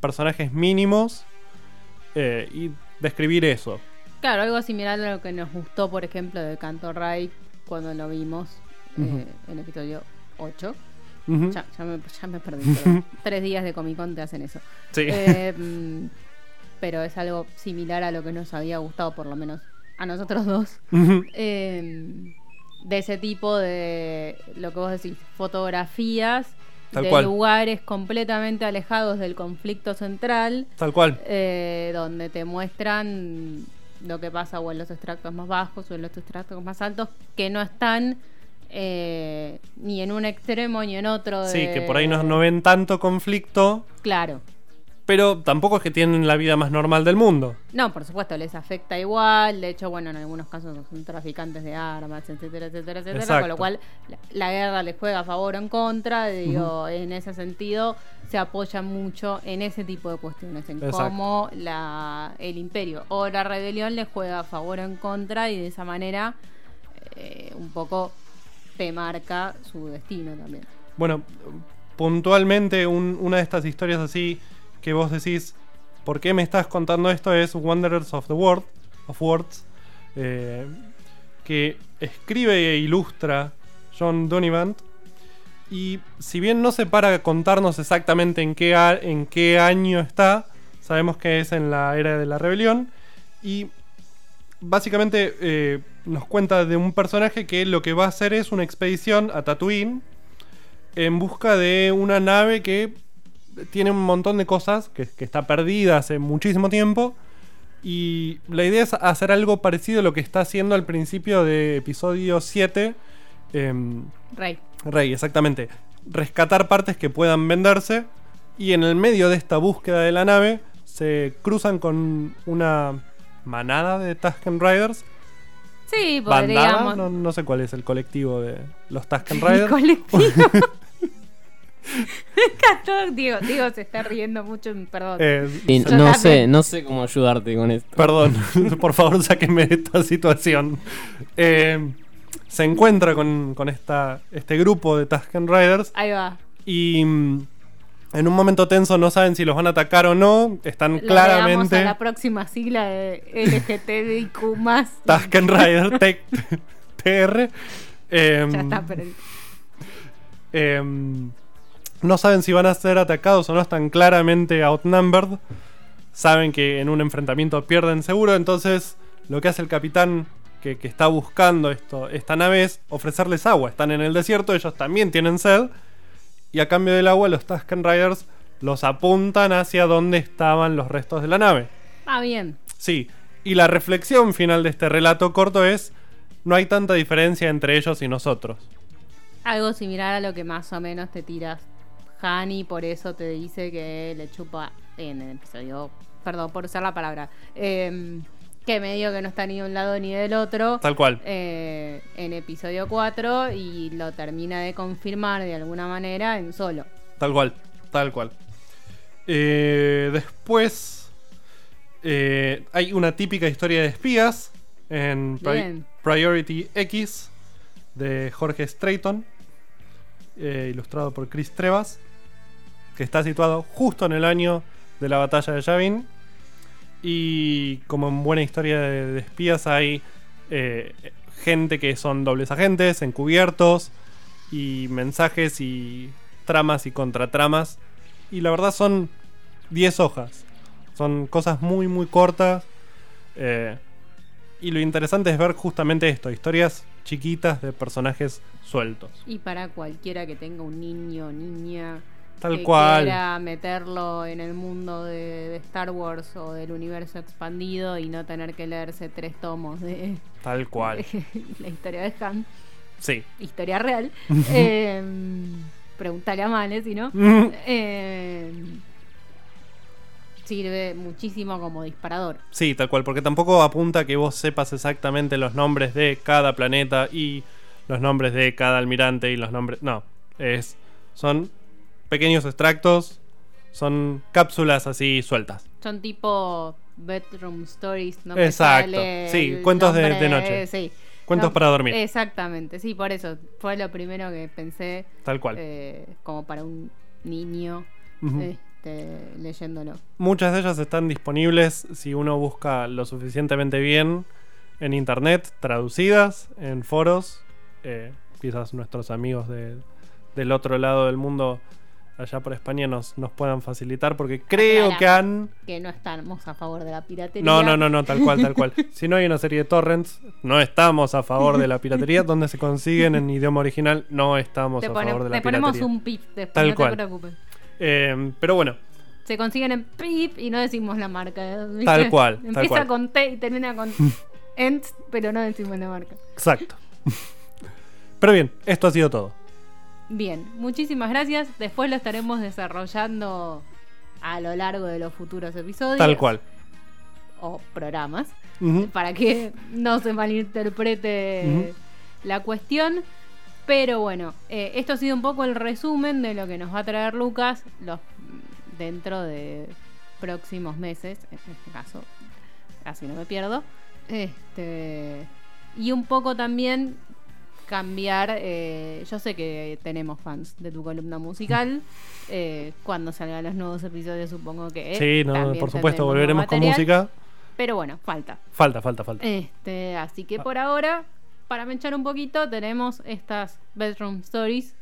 personajes mínimos eh, y describir eso. Claro, algo similar a lo que nos gustó, por ejemplo, de Canto Ray cuando lo vimos eh, en el episodio 8. Ujú. ya, ya me, ya me perdí. tres días de Comic Con te hacen eso. Sí. Mm, pero es algo similar a lo que nos había gustado, por lo menos a nosotros dos. Eh, de ese tipo de lo que vos decís, fotografías Tal de cual. lugares completamente alejados del conflicto central. Tal cual. eh, donde te muestran lo que pasa o en los extractos más bajos o en los extractos más altos que no están eh, ni en un extremo ni en otro. Sí, que por ahí no, no ven tanto conflicto, Claro. Pero tampoco es que tienen la vida más normal del mundo. No, por supuesto, les afecta igual. De hecho, bueno, en algunos casos son traficantes de armas, etcétera, etcétera, etcétera. Exacto. Con lo cual, la, la guerra les juega a favor o en contra. Digo, en ese sentido, se apoya mucho en ese tipo de cuestiones, en Exacto. cómo la, el imperio o la rebelión les juega a favor o en contra y de esa manera eh, un poco te marca su destino también. Bueno, puntualmente un- una de estas historias así que vos decís, ¿por qué me estás contando esto? Es Wanderers of the World, of Words, eh, que escribe e ilustra John Donivant. Y si bien no se para contarnos exactamente en qué, en qué año está, sabemos que es en la era de la rebelión. Y básicamente eh, nos cuenta de un personaje que lo que va a hacer es una expedición a Tatooine en busca de una nave que tiene un montón de cosas que, que está perdida hace muchísimo tiempo. Y la idea es hacer algo parecido a lo que está haciendo al principio de episodio 7. em, Rey. Rey, exactamente. Rescatar partes que puedan venderse. Y en el medio de esta búsqueda de la nave se cruzan con una manada de Tusken Riders. Sí, podríamos. no, no sé cuál es el colectivo de los *laughs* Tusken El Riders. colectivo. *laughs* *laughs* Diego. Diego se está riendo mucho, perdón. Eh, Sí, no también. sé, no sé cómo ayudarte con esto. Perdón, *laughs* por favor, sáquenme de esta situación. Eh, se encuentra con, con esta, este grupo de Tusken Riders Ahí va. y mm, en un momento tenso no saben si los van a atacar o no. Están Lo agregamos a claramente la próxima sigla de LGTBIQ más. Tusken Rider Tech- TR. Eh, Ya está, pero eh, no saben si van a ser atacados o no, están claramente outnumbered. Saben que en un enfrentamiento pierden seguro, entonces lo que hace el capitán que, que está buscando esto, esta nave es ofrecerles agua. Están en el desierto, ellos también tienen sed. Y a cambio del agua, los Tusken Riders los apuntan hacia donde estaban los restos de la nave. Ah, bien. Sí, y la reflexión final de este relato corto es, no hay tanta diferencia entre ellos y nosotros. Algo similar a lo que más o menos te tiras Hani, por eso te dice que le chupa en el episodio. Perdón por usar la palabra. eh, que medio que no está ni de un lado ni del otro. Tal cual. eh, en episodio 4 y lo termina de confirmar de alguna manera en solo. Tal cual, tal cual. Eh, después eh, hay una típica historia de espías en Pri- Bien. Priority X de Jorge Strayton, ilustrado por Chris Trevas, que está situado justo en el año de la batalla de Yavin. Y como en buena historia de, espías hay eh, gente que son dobles agentes, encubiertos, y mensajes y tramas y contratramas. Y la verdad son 10 hojas. Son cosas muy, muy cortas. eh, y lo interesante es ver justamente esto, historias chiquitas de personajes sueltos. Y para cualquiera que tenga un niño niña Tal que cual. quiera meterlo en el mundo de, de Star Wars o del universo expandido y no tener que leerse tres tomos de Tal cual. *laughs* la historia de Han, Sí. historia real. *laughs* eh, pregúntale a Male si no. *laughs* Eh, sirve muchísimo como disparador. Sí, tal cual, porque tampoco apunta que vos sepas exactamente los nombres de cada planeta y los nombres de cada almirante y los nombres... No, es son pequeños extractos, son cápsulas así sueltas. Son tipo bedroom stories, ¿no? Exacto, sí, cuentos de- noche. sí. Cuentos para dormir. Exactamente, sí, por eso fue lo primero que pensé. Tal cual. eh, como para un niño Ujú. este, leyéndolo. Muchas de ellas están disponibles si uno busca lo suficientemente bien en internet, traducidas en foros. Eh, quizás nuestros amigos de- del otro lado del mundo, allá por España, nos, nos puedan facilitar, porque creo Aclara que han... Que no estamos a favor de la piratería. No, no, no, no, tal cual, tal cual. *laughs* Si no hay una serie de torrents, no estamos a favor de la piratería. *laughs* Donde se consiguen en idioma original, no estamos Te, a favor de la te ponemos piratería. un pip después, Tal no cual. te preocupes. Eh, pero bueno, Se consiguen en pip y no decimos la marca. ¿viste? Tal cual, *laughs* tal Empieza cual. con T y termina con Ent, pero no decimos la marca. exacto. Pero bien, esto ha sido todo. Bien, muchísimas gracias. Después lo estaremos desarrollando a lo largo de los futuros episodios. Tal cual. O programas. Para que no se malinterprete la cuestión. Pero bueno, eh, esto ha sido un poco el resumen de lo que nos va a traer Lucas los, dentro de próximos meses. En este caso, así no me pierdo. Este, y un poco también cambiar. eh, yo sé que tenemos fans de tu columna musical. eh, cuando salgan los nuevos episodios, supongo que. sí, no, por supuesto, volveremos con música. Pero bueno, falta. Falta, falta, falta. Este, así que por ahora, para menchar un poquito, tenemos estas bedroom stories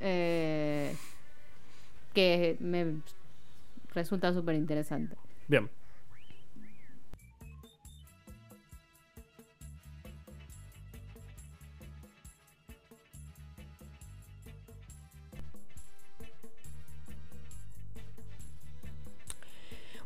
eh, que me resulta súper interesante. Bien.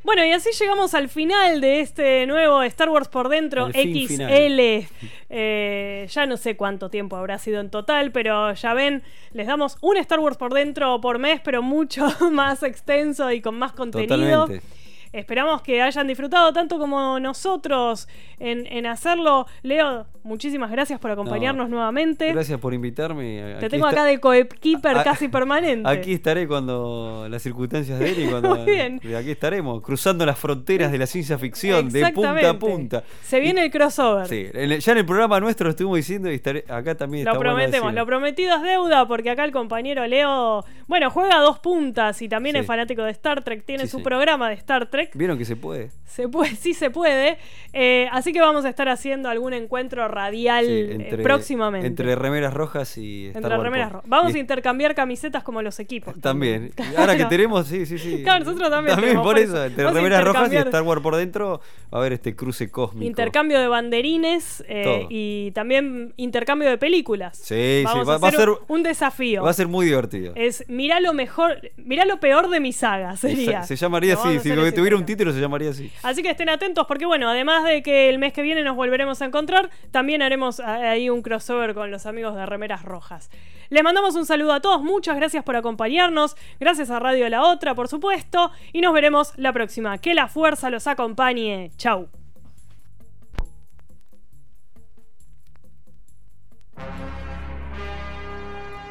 Bueno, y así llegamos al final de este nuevo Star Wars por dentro El XL. Eh, ya no sé cuánto tiempo habrá sido en total, pero ya ven, les damos un Star Wars por dentro por mes, pero mucho *laughs* más extenso y con más contenido. Totalmente. Esperamos que hayan disfrutado tanto como nosotros en, en hacerlo. Leo, muchísimas gracias por acompañarnos nuevamente. Gracias por invitarme. Te tengo acá de coequiper casi permanente. Aquí estaré cuando las circunstancias de él y cuando *laughs* Muy bien. aquí estaremos cruzando las fronteras de la ciencia ficción de punta a punta. Se viene el crossover. Sí, en ya en el programa nuestro lo estuvimos diciendo y estaré acá también Lo prometemos, lo prometido es deuda porque acá el compañero Leo, bueno, juega a dos puntas y también Sí. es fanático de Star Trek, tiene Sí, su sí. programa de Star Trek. Vieron que se puede. Se puede, *laughs* sí se puede. Eh, así que vamos a estar haciendo algún encuentro radial Sí, eh, próximamente. Entre remeras rojas y Star Entre remeras Vamos Y- a intercambiar camisetas como los equipos. *laughs* También. Claro. Ahora que tenemos, sí, sí, sí. Claro, nosotros también tenemos, por eso, eso. entre remeras rojas y. Star Wars por dentro, va a haber este cruce cósmico. Intercambio de banderines eh, y también intercambio de películas. Sí, sí, va- a va a hacer ser- un- desafío. Va a ser muy divertido. Es mirá lo mejor, mirá lo peor de mi saga, sería. Se, se llamaría Lo así, si hacer ese tuviera un título se llamaría así. Así que estén atentos porque bueno, además de que el mes que viene nos volveremos a encontrar, también haremos ah, ahí un crossover con los amigos de Remeras Rojas. Les mandamos un saludo a todos, muchas gracias por acompañarnos, gracias a Radio La Otra, por supuesto, y nos veremos la próxima. Que la fuerza los acompañe. Chau.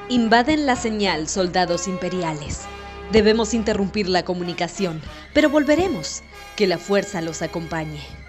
Invaden la señal, soldados imperiales. Debemos interrumpir la comunicación, pero volveremos. Que la fuerza los acompañe.